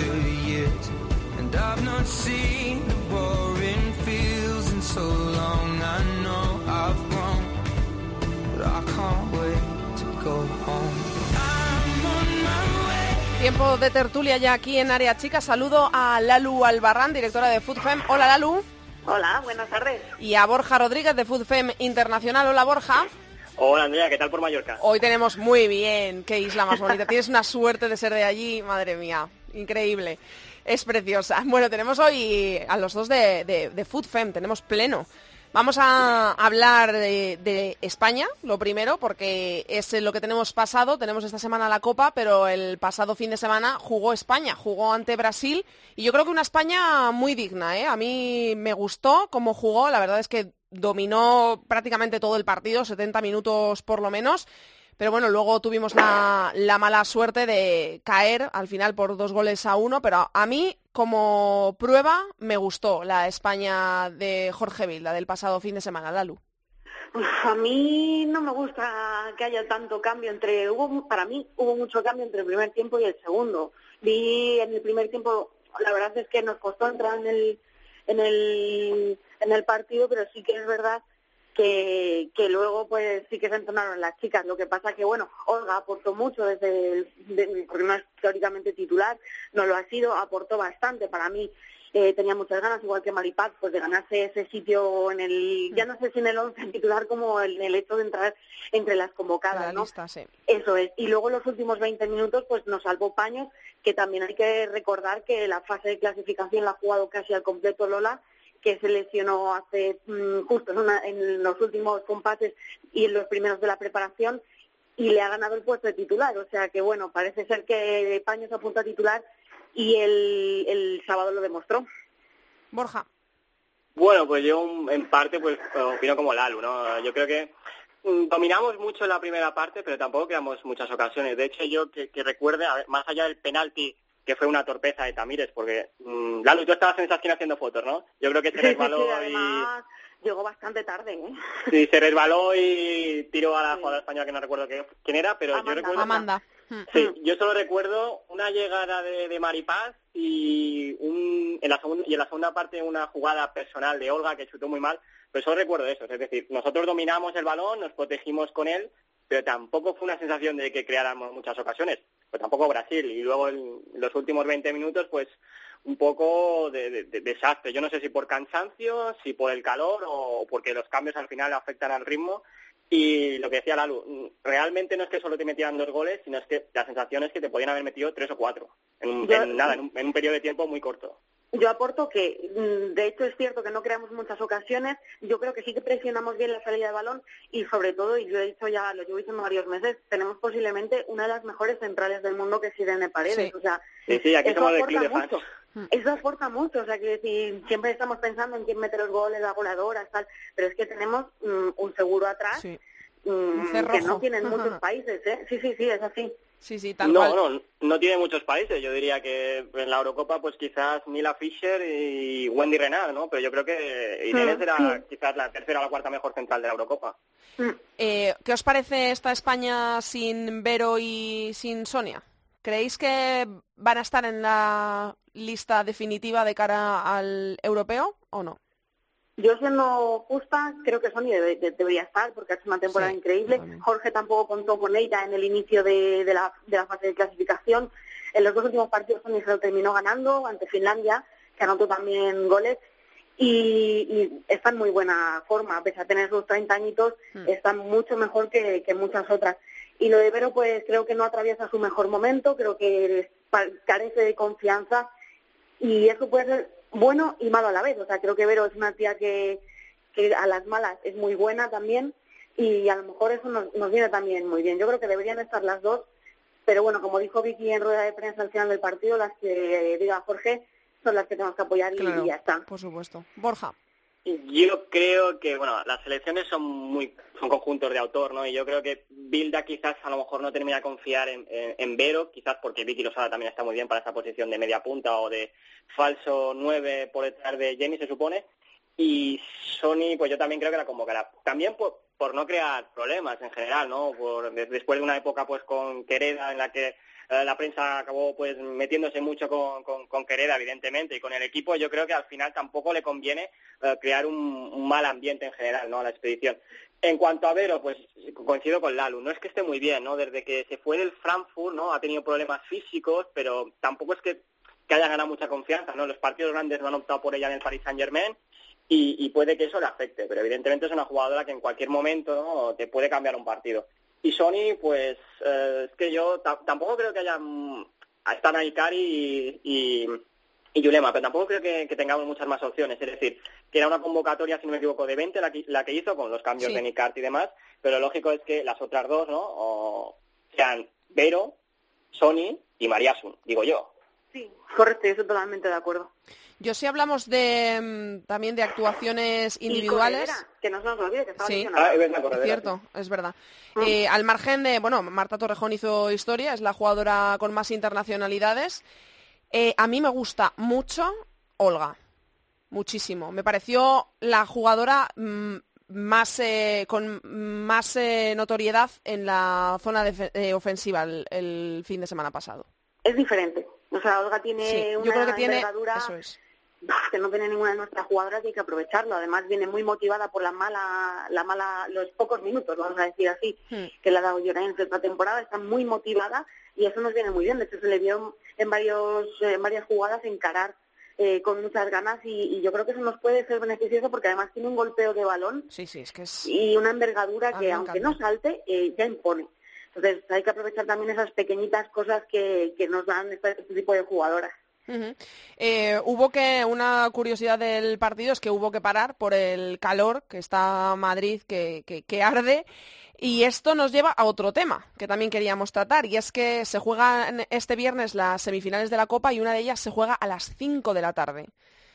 I've not seen the boring fields in so long. I know I've grown, but I can't wait to go home. I'm on my way. Tiempo de tertulia ya aquí en Área Chica. Saludo a Lalu Albarrán, directora de FoodFem. Hola Lalu. Hola, buenas tardes. Y a Borja Rodríguez de FoodFem Internacional. Hola Borja. Hola Andrea, ¿qué tal por Mallorca? Hoy tenemos muy bien, qué isla más bonita. Tienes una suerte de ser de allí, madre mía, increíble es preciosa. (laughs) Bueno, tenemos hoy a los dos de, de, Food Fem, tenemos pleno. Vamos a hablar de, España, lo primero, porque es lo que tenemos pasado. Tenemos esta semana la Copa, pero el pasado fin de semana jugó España, jugó ante Brasil. Y yo creo que una España muy digna. ¿eh? A mí me gustó cómo jugó. La verdad es que dominó prácticamente todo el partido, 70 minutos por lo menos. Pero bueno, luego tuvimos la, mala suerte de caer al final por dos goles a uno, pero a mí como prueba me gustó la España de Jorge Vilda del pasado fin de semana, Lalu. (laughs) A mí no me gusta que haya tanto cambio entre, hubo, para mí hubo mucho cambio entre el primer tiempo y el segundo. Vi en el primer tiempo, la verdad es que nos costó entrar en el, en el, en el partido, pero sí que es verdad que, que luego pues sí que se entonaron las chicas. Lo que pasa que, bueno, Olga aportó mucho desde el, porque no es teóricamente titular, no lo ha sido, aportó bastante. Para mí eh, tenía muchas ganas, igual que Maripaz, pues de ganarse ese sitio en el, ya no sé si en el once titular como en el hecho de entrar entre las convocadas, ¿no? Eso es. Y luego los últimos 20 minutos, pues nos salvó Paños, que también hay que recordar que la fase de clasificación la ha jugado casi al completo Lola, que se lesionó hace mm, justo en, los últimos compases y en los primeros de la preparación y le ha ganado el puesto de titular. O sea que bueno, parece ser que Paño se apunta a titular y el, el sábado lo demostró. Borja. Bueno, pues yo en parte pues opino como Lalu, ¿no? Yo creo que mm, dominamos mucho en la primera parte, pero tampoco creamos muchas ocasiones. De hecho, yo que, que recuerde, más allá del penalti que fue una torpeza de Tamírez, porque mmm, Lalo, tú estabas en esa esquina haciendo fotos, ¿no? Yo creo que se resbaló y... Llegó bastante tarde, ¿eh? Sí, se resbaló y tiró a la jugadora española que no recuerdo quién era, pero yo recuerdo... Amanda. Hmm. Sí, yo solo recuerdo una llegada de, de Maripaz y, un, en la segunda, y en la segunda parte una jugada personal de Olga que chutó muy mal, pero solo recuerdo eso. Es decir, nosotros dominamos el balón, nos protegimos con él, pero tampoco fue una sensación de que creáramos muchas ocasiones. Pues tampoco Brasil. Y luego en los últimos 20 minutos, pues un poco de, desastre. Yo no sé si por cansancio, si por el calor o porque los cambios al final afectan al ritmo. Y lo que decía Lalu, realmente no es que solo te metieran dos goles, sino es que la sensación es que te podían haber metido tres o cuatro en, nada, en un periodo de tiempo muy corto. Yo aporto que, mm, de hecho, es cierto que no creamos muchas ocasiones. Yo creo que sí que presionamos bien la salida de balón y, sobre todo, y yo he dicho ya, lo llevo diciendo varios meses, tenemos posiblemente una de las mejores centrales del mundo que es Irene Paredes. O sea, sí, aquí eso aporta mucho. Eso aporta mucho. O sea, que decir, siempre estamos pensando en quién mete los goles, las voladoras, tal, pero es que tenemos mm, un seguro atrás mm, que no tienen muchos (laughs) países. ¿eh? Sí, sí, sí, es así. Sí, sí, tal no, no, no tiene muchos países. Yo diría que en la Eurocopa, pues quizás Mila Fischer y Wendy Renard, ¿no? Pero yo creo que Irene será quizás la tercera o la cuarta mejor central de la Eurocopa. Eh, ¿Qué os parece esta España sin Vero y sin Sonia? ¿Creéis que van a estar en la lista definitiva de cara al europeo o no? Yo siendo justa, creo que Sony debería estar porque ha hecho una temporada increíble. Jorge tampoco contó con ella en el inicio de, la, fase de clasificación. En los dos últimos partidos Sony se lo terminó ganando ante Finlandia, que anotó también goles. Y, está en muy buena forma, a pesar de tener sus 30 añitos, hmm. está mucho mejor que, muchas otras. Y lo de Vero, pues creo que no atraviesa su mejor momento, creo que carece de confianza y eso puede ser bueno y malo a la vez. O sea, creo que Vero es una tía que, que a las malas es muy buena también y a lo mejor eso nos, nos viene también muy bien. Yo creo que deberían estar las dos, pero bueno, como dijo Vicky en rueda de prensa al final del partido, las que diga Jorge son las que tenemos que apoyar y ya está. Por supuesto. Borja. Yo creo que, bueno, las selecciones son muy son conjuntos de autor, ¿no? Y yo creo que Bilda quizás a lo mejor no termina de confiar en, en, Vero, quizás porque Vicky Losada también está muy bien para esa posición de media punta o de falso nueve por detrás de Jenny, se supone. Y Sony, pues yo también creo que la convocará. También por, por no crear problemas en general, ¿no? Por, después de una época pues con Quereda en la que la prensa acabó pues metiéndose mucho con, con, Quereda, evidentemente, y con el equipo, yo creo que al final tampoco le conviene eh, crear un, mal ambiente en general, ¿no? A la expedición. En cuanto a Vero, pues coincido con Lalu, no es que esté muy bien, ¿no? Desde que se fue del Frankfurt, ¿no? Ha tenido problemas físicos, pero tampoco es que, que haya ganado mucha confianza, ¿no? Los partidos grandes no han optado por ella en el Paris Saint-Germain, y, puede que eso le afecte, pero evidentemente es una jugadora que en cualquier momento ¿no? te puede cambiar un partido. Y Sony, pues eh, es que yo tampoco creo que haya... Mm, están ahí Cari y, y, Yulema, pero tampoco creo que, tengamos muchas más opciones. Es decir, que era una convocatoria, si no me equivoco, de 20 la que, la que hizo con los cambios de Nicart y demás, pero lo lógico es que las otras dos, ¿no? O sean Vero, Sony y Mariasun, digo yo. Sí, correcto, estoy totalmente de acuerdo. Yo sí hablamos de mm, también de actuaciones individuales. que no se nos olvide que estaba sí. Ah, es, cierto, es verdad. Mm. Eh, al margen de, bueno, Marta Torrejón hizo historia, es la jugadora con más internacionalidades. Eh, a mí me gusta mucho Olga, muchísimo. Me pareció la jugadora mm, más eh, con más notoriedad en la zona de, ofensiva el, fin de semana pasado. Es diferente. O sea, Olga tiene una yo creo que tiene, eso es que no tiene ninguna de nuestras jugadoras y hay que aprovecharlo. Además viene muy motivada por la mala, la mala, los pocos minutos, vamos a decir así, hmm. que le ha dado Llorén en esta temporada. Está muy motivada y eso nos viene muy bien. De hecho se le vio en varios, en varias jugadas encarar eh, con muchas ganas y, yo creo que eso nos puede ser beneficioso porque además tiene un golpeo de balón sí, sí, es que es... y una envergadura que aunque no salte eh, ya impone. Entonces hay que aprovechar también esas pequeñitas cosas que, que nos dan este tipo de jugadoras. Eh, hubo que, una curiosidad del partido es que hubo que parar por el calor que está Madrid, que, que, arde. Y esto nos lleva a otro tema que también queríamos tratar, y es que se juegan este viernes las semifinales de la Copa y una de ellas se juega a las 5 de la tarde.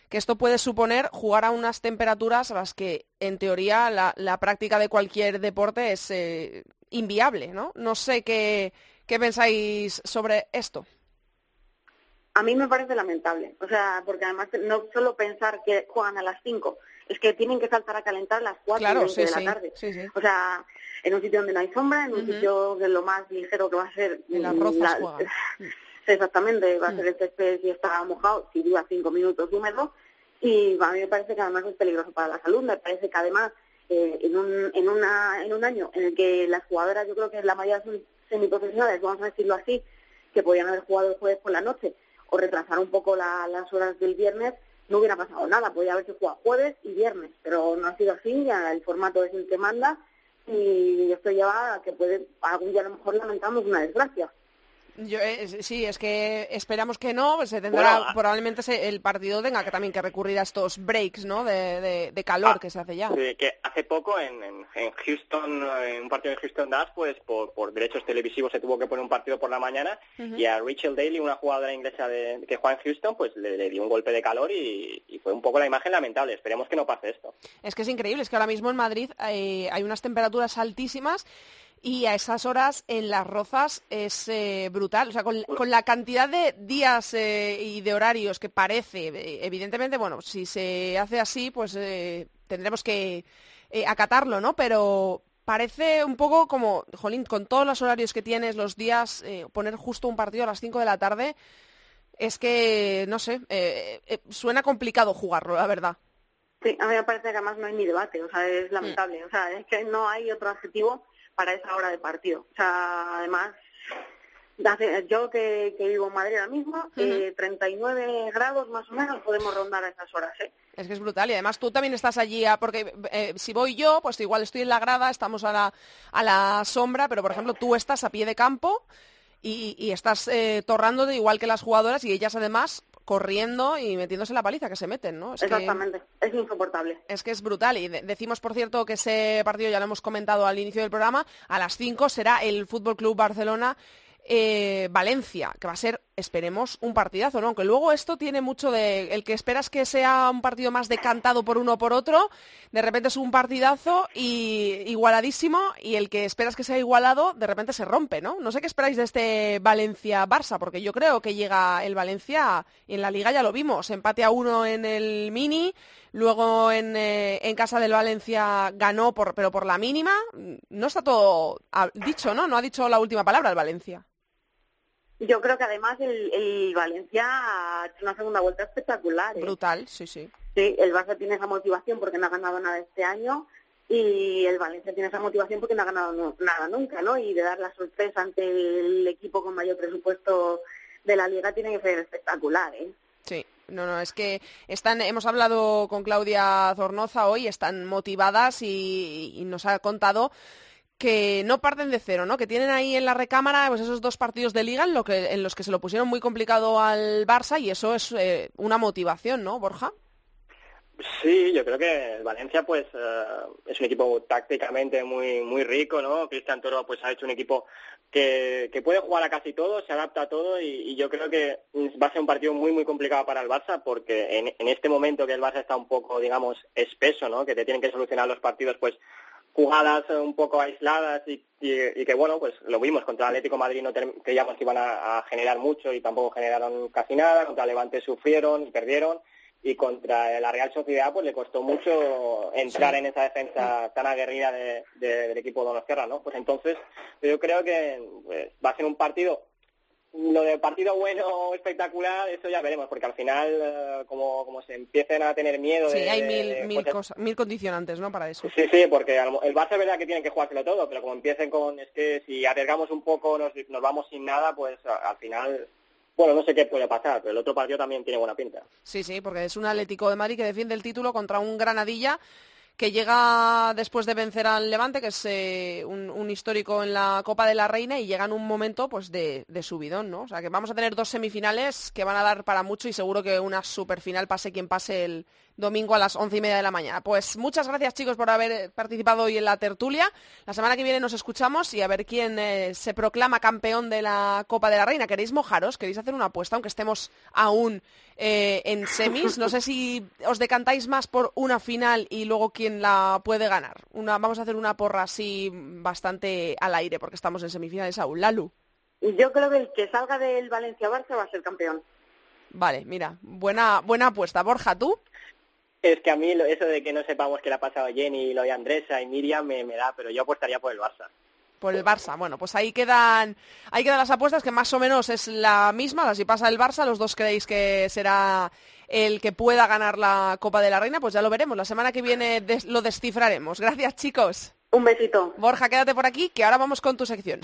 Que esto puede suponer jugar a unas temperaturas a las que, en teoría, la, práctica de cualquier deporte es eh, inviable, ¿no? No sé qué, qué pensáis sobre esto. A mí me parece lamentable, o sea, porque además no solo pensar que juegan a las 5, es que tienen que saltar a calentar a las 4 de la tarde. o sea, en un sitio donde no hay sombra, en un sitio de lo más ligero que va a ser... En las rozas (laughs) Exactamente, va a mm. ser el césped si está mojado, si dura 5 minutos húmedo, y a mí me parece que además es peligroso para la salud, me parece que además eh, en, un, en, una, en un año en el que las jugadoras, yo creo que la mayoría son semiprofesionales, vamos a decirlo así, que podían haber jugado el jueves por la noche o retrasar un poco las horas del viernes, no hubiera pasado nada, podía haberse jugado jueves y viernes, pero no ha sido así, ya el formato es el que manda y esto lleva a que puede, algún día a lo mejor lamentamos una desgracia. Yo, eh, sí, es que esperamos que no, se tendrá, probablemente el partido tenga que también que recurrir a estos breaks, ¿no? De, calor ah, que se hace ya. que hace poco en, en, Houston, en un partido de Houston Dash, pues por, por, derechos televisivos se tuvo que poner un partido por la mañana y a Rachel Daly, una jugadora inglesa de, que juega en Houston, pues le, dio un golpe de calor y, fue un poco la imagen lamentable. Esperemos que no pase esto. Es que es increíble, es que ahora mismo en Madrid eh, hay unas temperaturas altísimas y a esas horas en las rozas es eh, brutal. O sea, con, la cantidad de días eh, y de horarios que parece, eh, evidentemente, bueno, si se hace así, pues tendremos que acatarlo, ¿no? Pero parece un poco como, jolín, con todos los horarios que tienes, los días, poner justo un partido a las 5 de la tarde, es que, no sé, suena complicado jugarlo, la verdad. Sí, a mí me parece que además no hay ni debate, o sea, es lamentable. O sea, es que no hay otro adjetivo para esa hora de partido. O sea, además, yo que, vivo en Madrid ahora mismo, 39 eh, grados más o menos podemos rondar a esas horas. ¿eh? Es que es brutal y además tú también estás allí, porque eh, si voy yo, pues igual estoy en la grada, estamos a la, a la sombra, pero por ejemplo tú estás a pie de campo y, y estás eh, torrándote igual que las jugadoras y ellas además corriendo y metiéndose la paliza que se meten, ¿no? Exactamente, es insoportable. Es que es brutal y decimos, por cierto, que ese partido ya lo hemos comentado al inicio del programa, a las 5 será el Fútbol Club Barcelona eh, Valencia, que va a ser, esperemos, un partidazo, ¿no? Aunque luego esto tiene mucho de... El que esperas que sea un partido más decantado por uno o por otro, de repente es un partidazo y igualadísimo, y el que esperas que sea igualado, de repente se rompe, ¿no? No sé qué esperáis de este Valencia-Barça, porque yo creo que llega el Valencia, y en la Liga ya lo vimos, empate a uno en el Mini, luego en, eh, casa del Valencia ganó, pero por la mínima, no está todo dicho, ¿no? No ha dicho la última palabra el Valencia. Yo creo que además el, Valencia ha hecho una segunda vuelta espectacular. ¿eh? Brutal, sí, sí. Sí, el Barça tiene esa motivación porque no ha ganado nada este año y el Valencia tiene esa motivación porque no ha ganado nada nunca, ¿no? Y de dar la sorpresa ante el equipo con mayor presupuesto de la liga tiene que ser espectacular, ¿eh? Sí, no, no, es que están, hemos hablado con Claudia Zornoza hoy, están motivadas y nos ha contado que no parten de cero, ¿no? Que tienen ahí en la recámara pues esos dos partidos de liga en, lo que, en los que se lo pusieron muy complicado al Barça y eso es eh, una motivación, ¿no, Borja? Sí, yo creo que Valencia pues eh, es un equipo tácticamente muy muy rico, ¿no? Cristian Toro pues ha hecho un equipo que, que puede jugar a casi todo, se adapta a todo y, yo creo que va a ser un partido muy muy complicado para el Barça porque en, en este momento que el Barça está un poco digamos espeso, ¿no? Que te tienen que solucionar los partidos pues jugadas un poco aisladas y, que bueno, pues lo vimos. Contra el Atlético Madrid no creíamos que iban a, generar mucho y tampoco generaron casi nada, contra Levante sufrieron y perdieron. Y contra la Real Sociedad pues le costó mucho entrar en esa defensa tan aguerrida del equipo de Donostia, ¿no? Pues entonces yo creo que pues, va a ser un partido lo de partido bueno espectacular, eso ya veremos, porque al final, eh, como, como se empiecen a tener miedo... Sí, hay mil, mil, cosas, mil condicionantes, ¿no?, para eso. Sí, sí, porque el Barça es verdad que tienen que jugárselo todo, pero como empiecen con... Es que si arriesgamos un poco, nos, nos vamos sin nada, pues al final... Bueno, no sé qué puede pasar, pero el otro partido también tiene buena pinta. Sí, sí, porque es un Atlético de Madrid que defiende el título contra un Granadilla que llega después de vencer al Levante, que es eh, un, histórico en la Copa de la Reina, y llega en un momento pues de, de, subidón, ¿no? O sea que vamos a tener dos semifinales que van a dar para mucho y seguro que una superfinal pase quien pase el, domingo a las once y media de la mañana. Pues muchas gracias chicos por haber participado hoy en la tertulia. La semana que viene nos escuchamos y a ver quién eh, se proclama campeón de la Copa de la Reina. ¿Queréis mojaros? ¿Queréis hacer una apuesta aunque estemos aún eh, en semis? No sé si os decantáis más por una final y luego quién la puede ganar. Una, vamos a hacer una porra así bastante al aire porque estamos en semifinales aún. Lalu. Yo creo que el que salga del Valencia-Barça va a ser campeón. Vale, mira, buena, buena apuesta. Borja, ¿tú? Es que a mí eso de que no sepamos qué le ha pasado a Jenny, lo de Andresa y Miriam me, me da, pero yo apostaría por el Barça por el Barça. Bueno, pues ahí quedan, ahí quedan las apuestas, que más o menos es la misma. Si pasa el Barça, los dos creéis que será el que pueda ganar la Copa de la Reina, pues ya lo veremos. La semana que viene lo descifraremos. Gracias, chicos. Un besito. Borja, quédate por aquí, que ahora vamos con tu sección.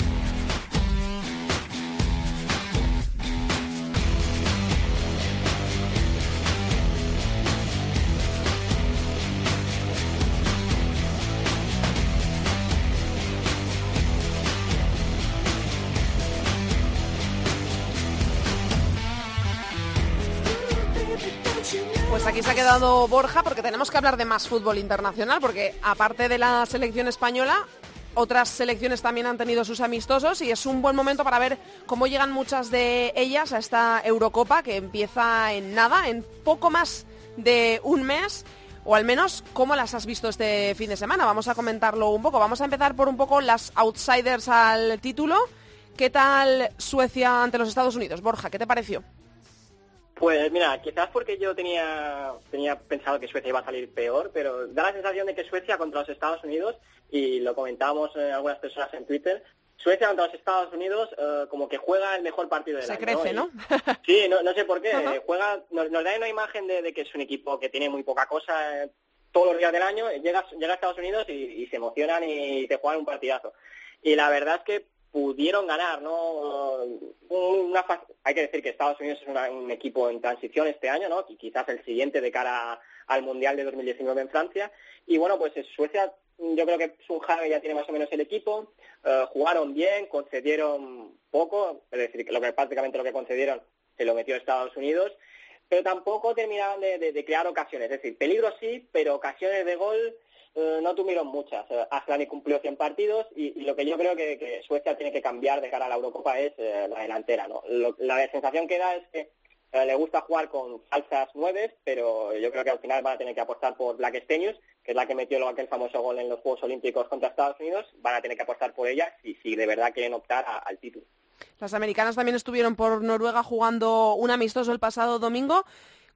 Quedado Borja porque tenemos que hablar de más fútbol internacional, porque aparte de la selección española, otras selecciones también han tenido sus amistosos y es un buen momento para ver cómo llegan muchas de ellas a esta Eurocopa que empieza en nada, en poco más de un mes. O al menos, ¿cómo las has visto este fin de semana? Vamos a comentarlo un poco. Vamos a empezar por un poco las outsiders al título. ¿Qué tal Suecia ante los Estados Unidos? Borja, ¿qué te pareció? Pues mira, quizás porque yo tenía, tenía pensado que Suecia iba a salir peor, pero da la sensación de que Suecia contra los Estados Unidos, y lo comentábamos eh, algunas personas en Twitter, Suecia contra los Estados Unidos eh, como que juega el mejor partido del Se año. Se crece, ¿no? (laughs) sí, no, sé por qué. Juega, nos, da una imagen de, que es un equipo que tiene muy poca cosa eh, todos los días del año. Llega, llega a Estados Unidos y, se emocionan y te juegan un partidazo. Y la verdad es que pudieron ganar, ¿no? hay que decir que Estados Unidos es un equipo en transición este año, ¿no? Y quizás el siguiente de cara al Mundial de 2019 en Francia. Y bueno, pues Suecia, yo creo que Sunjage ya tiene más o menos el equipo. Eh, jugaron bien, concedieron poco, es decir, que lo que prácticamente lo que concedieron se lo metió Estados Unidos, pero tampoco terminaron de crear ocasiones. Es decir, peligro sí, pero ocasiones de gol eh, no tuvieron muchas. Eh, Aslani cumplió 100 partidos y, lo que yo creo que, Suecia tiene que cambiar de cara a la Eurocopa es eh, la delantera. ¿no? la sensación que da es que le gusta jugar con falsas nueves, pero yo creo que al final van a tener que apostar por Black Stenius, que es la que metió aquel famoso gol en los Juegos Olímpicos contra Estados Unidos. Van a tener que apostar por ella si, si de verdad quieren optar al título. Las americanas también estuvieron por Noruega jugando un amistoso el pasado domingo.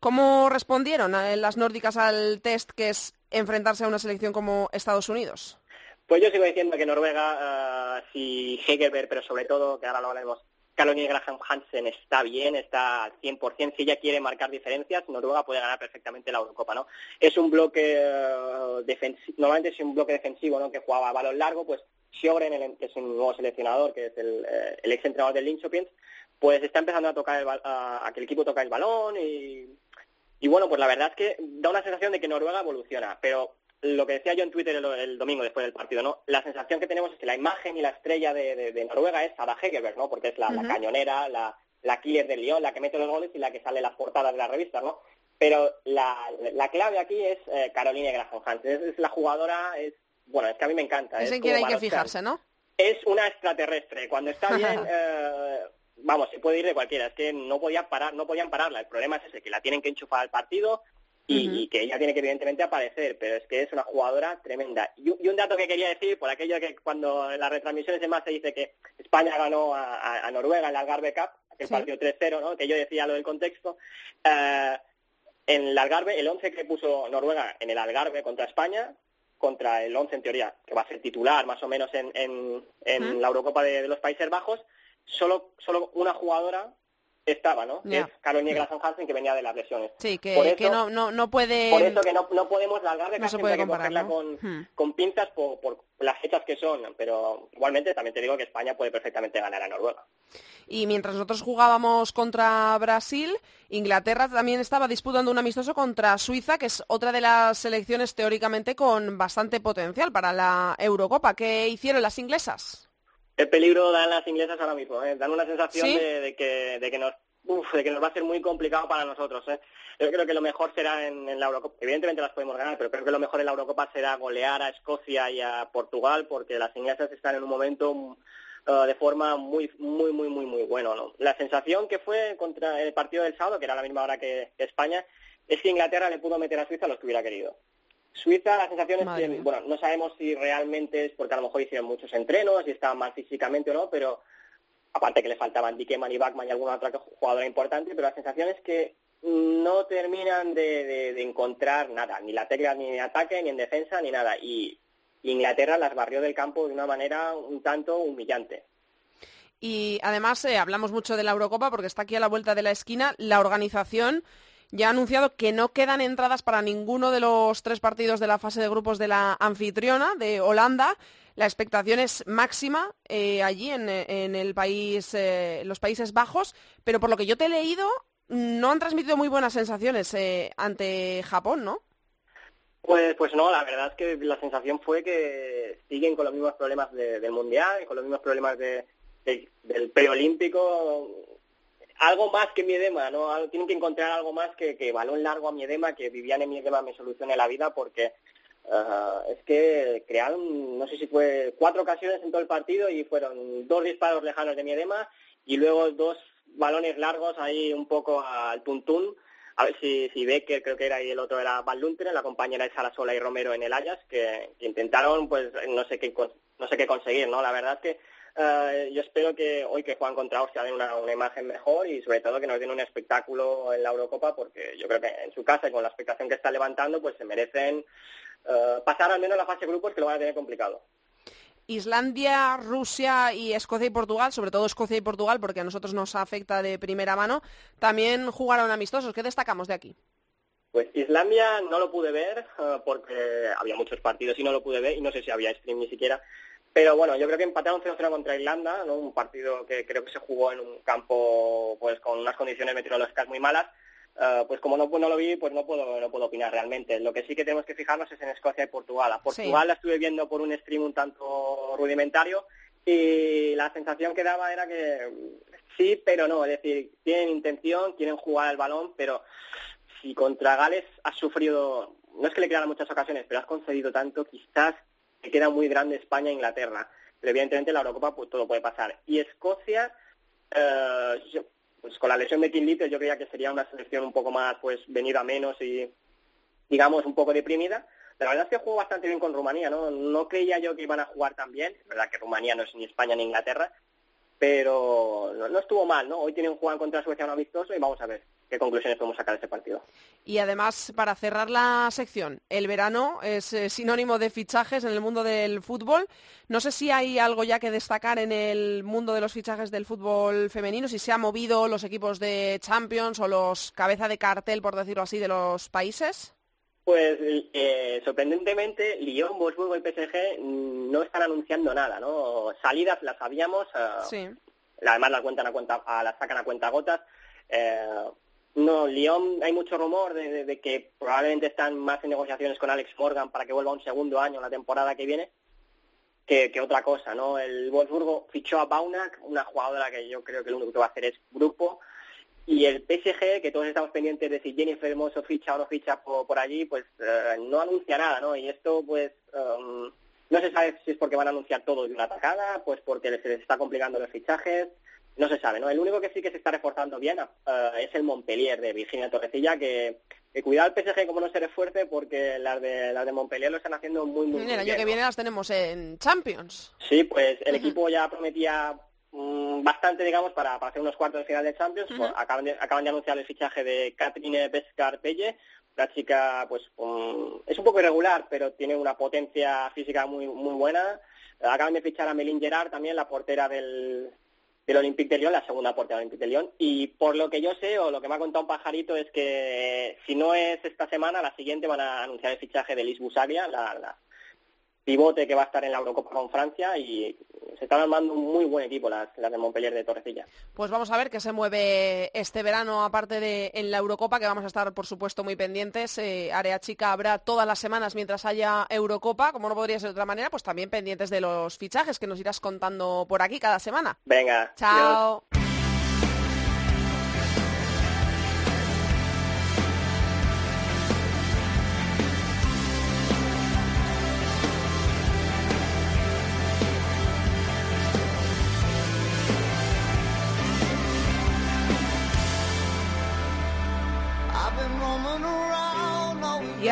¿Cómo respondieron las nórdicas al test que es enfrentarse a una selección como Estados Unidos? Pues yo sigo diciendo que Noruega, uh, si Hegerberg, pero sobre todo, que ahora lo hablaremos, Caroline Graham Hansen está bien, está al 100%. Si ella quiere marcar diferencias, Noruega puede ganar perfectamente la Eurocopa, ¿no? Es un bloque uh, defensivo, normalmente es un bloque defensivo, ¿no? Que jugaba a balón largo, pues Sjogren, que es un nuevo seleccionador, que es el, eh, ex entrenador del Linköping, pues está empezando a tocar el, a, a que el equipo toca el balón y y bueno, pues la verdad es que da una sensación de que Noruega evoluciona, pero lo que decía yo en Twitter el, domingo después del partido, ¿no? La sensación que tenemos es que la imagen y la estrella de, Noruega es Ada Hegerberg, ¿no? Porque es la, cañonera, la, la killer del Lyon, la que mete los goles y la que sale en las portadas de las revistas, ¿no? Pero la, clave aquí es eh, Caroline Graham Hansen. Es, la jugadora, es bueno, es que a mí me encanta. Es, en quien hay que fijarse, ¿no? Es una extraterrestre. Cuando está bien, (laughs) eh, vamos, se puede ir de cualquiera, es que no podían parar, no podían pararla. El problema es ese, que la tienen que enchufar al partido y, que ella tiene que evidentemente aparecer, pero es que es una jugadora tremenda. Y, un dato que quería decir, por aquello que cuando en las retransmisiones de más se dice que España ganó a, Noruega en la Algarve Cup, aquel partido 3-0, ¿no? que yo decía lo del contexto, eh, en el Algarve, el 11 que puso Noruega en el Algarve contra España, contra el 11 en teoría, que va a ser titular más o menos en, en, la Eurocopa de, los Países Bajos, solo, solo una jugadora estaba, ¿no? es Caroline Hansen, que venía de las lesiones. Sí, que, que no, no, no, puede... Por eso que no, no podemos largar de no se puede cogerla con, hmm. con, pinzas por, por, las fechas que son, pero igualmente también te digo que España puede perfectamente ganar a Noruega. Y mientras nosotros jugábamos contra Brasil, Inglaterra también estaba disputando un amistoso contra Suiza, que es otra de las selecciones teóricamente con bastante potencial para la Eurocopa. ¿Qué hicieron las inglesas? El peligro dan las inglesas ahora mismo, ¿eh? dan una sensación de, que, de, que nos, de que nos va a ser muy complicado para nosotros. ¿eh? Yo creo que lo mejor será en, la Eurocopa, evidentemente las podemos ganar, pero creo que lo mejor en la Eurocopa será golear a Escocia y a Portugal, porque las inglesas están en un momento uh, de forma muy, muy, muy, muy, muy bueno. ¿no? La sensación que fue contra el partido del sábado, que era la misma hora que España, es que Inglaterra le pudo meter a Suiza los que hubiera querido. Suiza, la sensación es que, bueno, no sabemos si realmente es porque a lo mejor hicieron muchos entrenos y estaban mal físicamente o no, pero aparte que le faltaban Dikeman y Backman y alguna otra jugadora importante, pero la sensación es que no terminan de, encontrar nada, ni la tecla ni en ataque, ni en defensa, ni nada. Y Inglaterra las barrió del campo de una manera un tanto humillante. Y además eh, hablamos mucho de la Eurocopa porque está aquí a la vuelta de la esquina. La organización ya ha anunciado que no quedan entradas para ninguno de los tres partidos de la fase de grupos de la anfitriona, de Holanda. La expectación es máxima eh, allí en, el país, eh, los Países Bajos, pero por lo que yo te he leído, no han transmitido muy buenas sensaciones eh, ante Japón, ¿no? Pues, pues no, la verdad es que la sensación fue que siguen con los mismos problemas del Mundial, con los mismos problemas del preolímpico, algo más que Miedema, ¿no? Tienen que encontrar algo más que, que balón largo a Miedema, que Viviane Miedema me solucione la vida, porque eh, es que crearon, no sé si fue cuatro ocasiones en todo el partido y fueron dos disparos lejanos de Miedema y luego dos balones largos ahí un poco al tuntún. A ver si, si Becker, creo que era, y el otro era Van la compañera de Sarasola y Romero en el Ajax, que, intentaron, pues, no sé qué, no sé qué conseguir, ¿no? La verdad es que eh, yo espero que hoy que juegan contra Austria den una, una, imagen mejor y sobre todo que nos den un espectáculo en la Eurocopa porque yo creo que en su casa y con la expectación que está levantando pues se merecen uh, pasar al menos la fase de grupos que lo van a tener complicado. Islandia, Rusia y Escocia y Portugal, sobre todo Escocia y Portugal, porque a nosotros nos afecta de primera mano, también jugaron amistosos. ¿Qué destacamos de aquí? Pues Islandia no lo pude ver eh, porque había muchos partidos y no lo pude ver y no sé si había stream ni siquiera. Pero bueno, yo creo que empataron 0-0 contra Irlanda, ¿no? un partido que creo que se jugó en un campo pues con unas condiciones meteorológicas muy malas eh, pues como no, no, lo vi, pues no puedo, no puedo opinar realmente. Lo que sí que tenemos que fijarnos es en Escocia y Portugal. A Portugal la estuve viendo por un stream un tanto rudimentario y la sensación que daba era que sí, pero no. Es decir, tienen intención, quieren jugar al balón, pero si contra Gales has sufrido, no es que le quedan muchas ocasiones, pero has concedido tanto, quizás te queda muy grande España e Inglaterra. Pero evidentemente en la Eurocopa pues todo puede pasar. Y Escocia, eh, pues con la lesión de Kim yo creía que sería una selección un poco más pues venida menos y digamos un poco deprimida. La verdad es que jugó bastante bien con Rumanía, ¿no? No creía yo que iban a jugar tan bien, es verdad que Rumanía no es ni España ni Inglaterra, pero no, estuvo mal, ¿no? Hoy tienen jugar contra Suecia un amistoso y vamos a ver qué conclusiones podemos sacar de este partido. Y además, para cerrar la sección, el verano es eh, sinónimo de fichajes en el mundo del fútbol. No sé si hay algo ya que destacar en el mundo de los fichajes del fútbol femenino, si se han movido los equipos de Champions o los cabeza de cartel, por decirlo así, de los países. Pues eh, sorprendentemente, Lyon, Wolfsburgo y PSG no están anunciando nada, ¿no? Salidas las sabíamos, eh, sí. además las cuentan a cuenta, las sacan a cuenta gotas. Eh, no, Lyon hay mucho rumor de, que probablemente están más en negociaciones con Alex Morgan para que vuelva un segundo año la temporada que viene que, otra cosa, ¿no? El Wolfsburgo fichó a Baunak, una jugadora que yo creo que lo único que va a hacer es grupo. Y el PSG, que todos estamos pendientes de si Jennifer Hermoso ficha o no ficha por, allí, pues eh, no anuncia nada, ¿no? Y esto, pues, um, no se sabe si es porque van a anunciar todo de una atacada, pues porque les está complicando los fichajes, no se sabe, ¿no? El único que sí que se está reforzando bien uh, es el Montpellier de Virginia Torrecilla, que, que cuidado al PSG como no se refuerce, porque las de, las de Montpellier lo están haciendo muy, muy, bien. El año que viene las tenemos en Champions. Sí, pues el equipo ya prometía Mm, bastante, digamos, para, para, hacer unos cuartos de final de Champions. Pues, acaban, de, acaban de anunciar el fichaje de Catherine Pescar-Pelle, una chica, pues, es un poco irregular, pero tiene una potencia física muy, muy buena. Acaban de fichar a Melin Gerard, también la portera del, del Olympique de Lyon, la segunda portera del Olympique de Lyon. Y por lo que yo sé, o lo que me ha contado un pajarito, es que si no es esta semana, la siguiente van a anunciar el fichaje de Liz Busaglia, la pivote que va a estar en la Eurocopa con Francia y se están armando un muy buen equipo las, las de Montpellier de Torrecilla. Pues vamos a ver qué se mueve este verano, aparte de en la Eurocopa, que vamos a estar, por supuesto, muy pendientes. Eh, Área Chica habrá todas las semanas mientras haya Eurocopa, como no podría ser de otra manera, pues también pendientes de los fichajes que nos irás contando por aquí cada semana. Venga. Chao.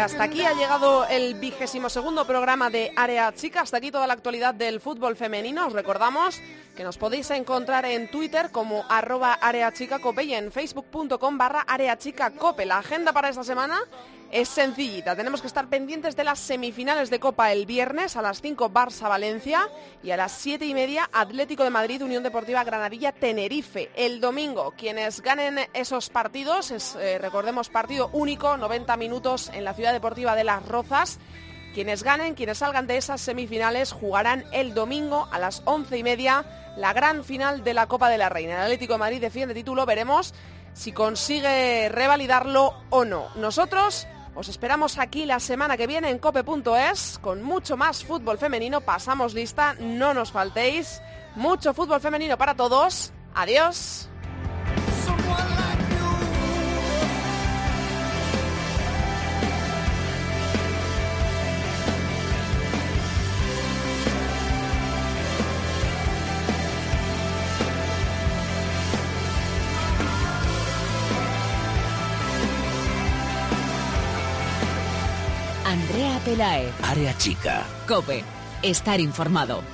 Hasta aquí ha llegado el vigésimo segundo programa de Área Chica. Hasta aquí toda la actualidad del fútbol femenino. Os recordamos que nos podéis encontrar en Twitter como arroba areachicacope y en facebook.com barra areachicacope. La agenda para esta semana es sencillita. Tenemos que estar pendientes de las semifinales de Copa el viernes a las 5 Barça-Valencia y a las 7 y media Atlético de Madrid, Unión Deportiva Granadilla-Tenerife. El domingo, quienes ganen esos partidos, eh, recordemos, partido único, 90 minutos en la Ciudad Deportiva de Las Rozas. Quienes ganen, quienes salgan de esas semifinales, jugarán el domingo a las 11 y media la gran final de la Copa de la Reina. El Atlético de Madrid defiende título, veremos si consigue revalidarlo o no. Nosotros os esperamos aquí la semana que viene en cope.es con mucho más fútbol femenino. Pasamos lista, no nos faltéis. Mucho fútbol femenino para todos. Adiós. Pelae. Área chica. Cope. Estar informado.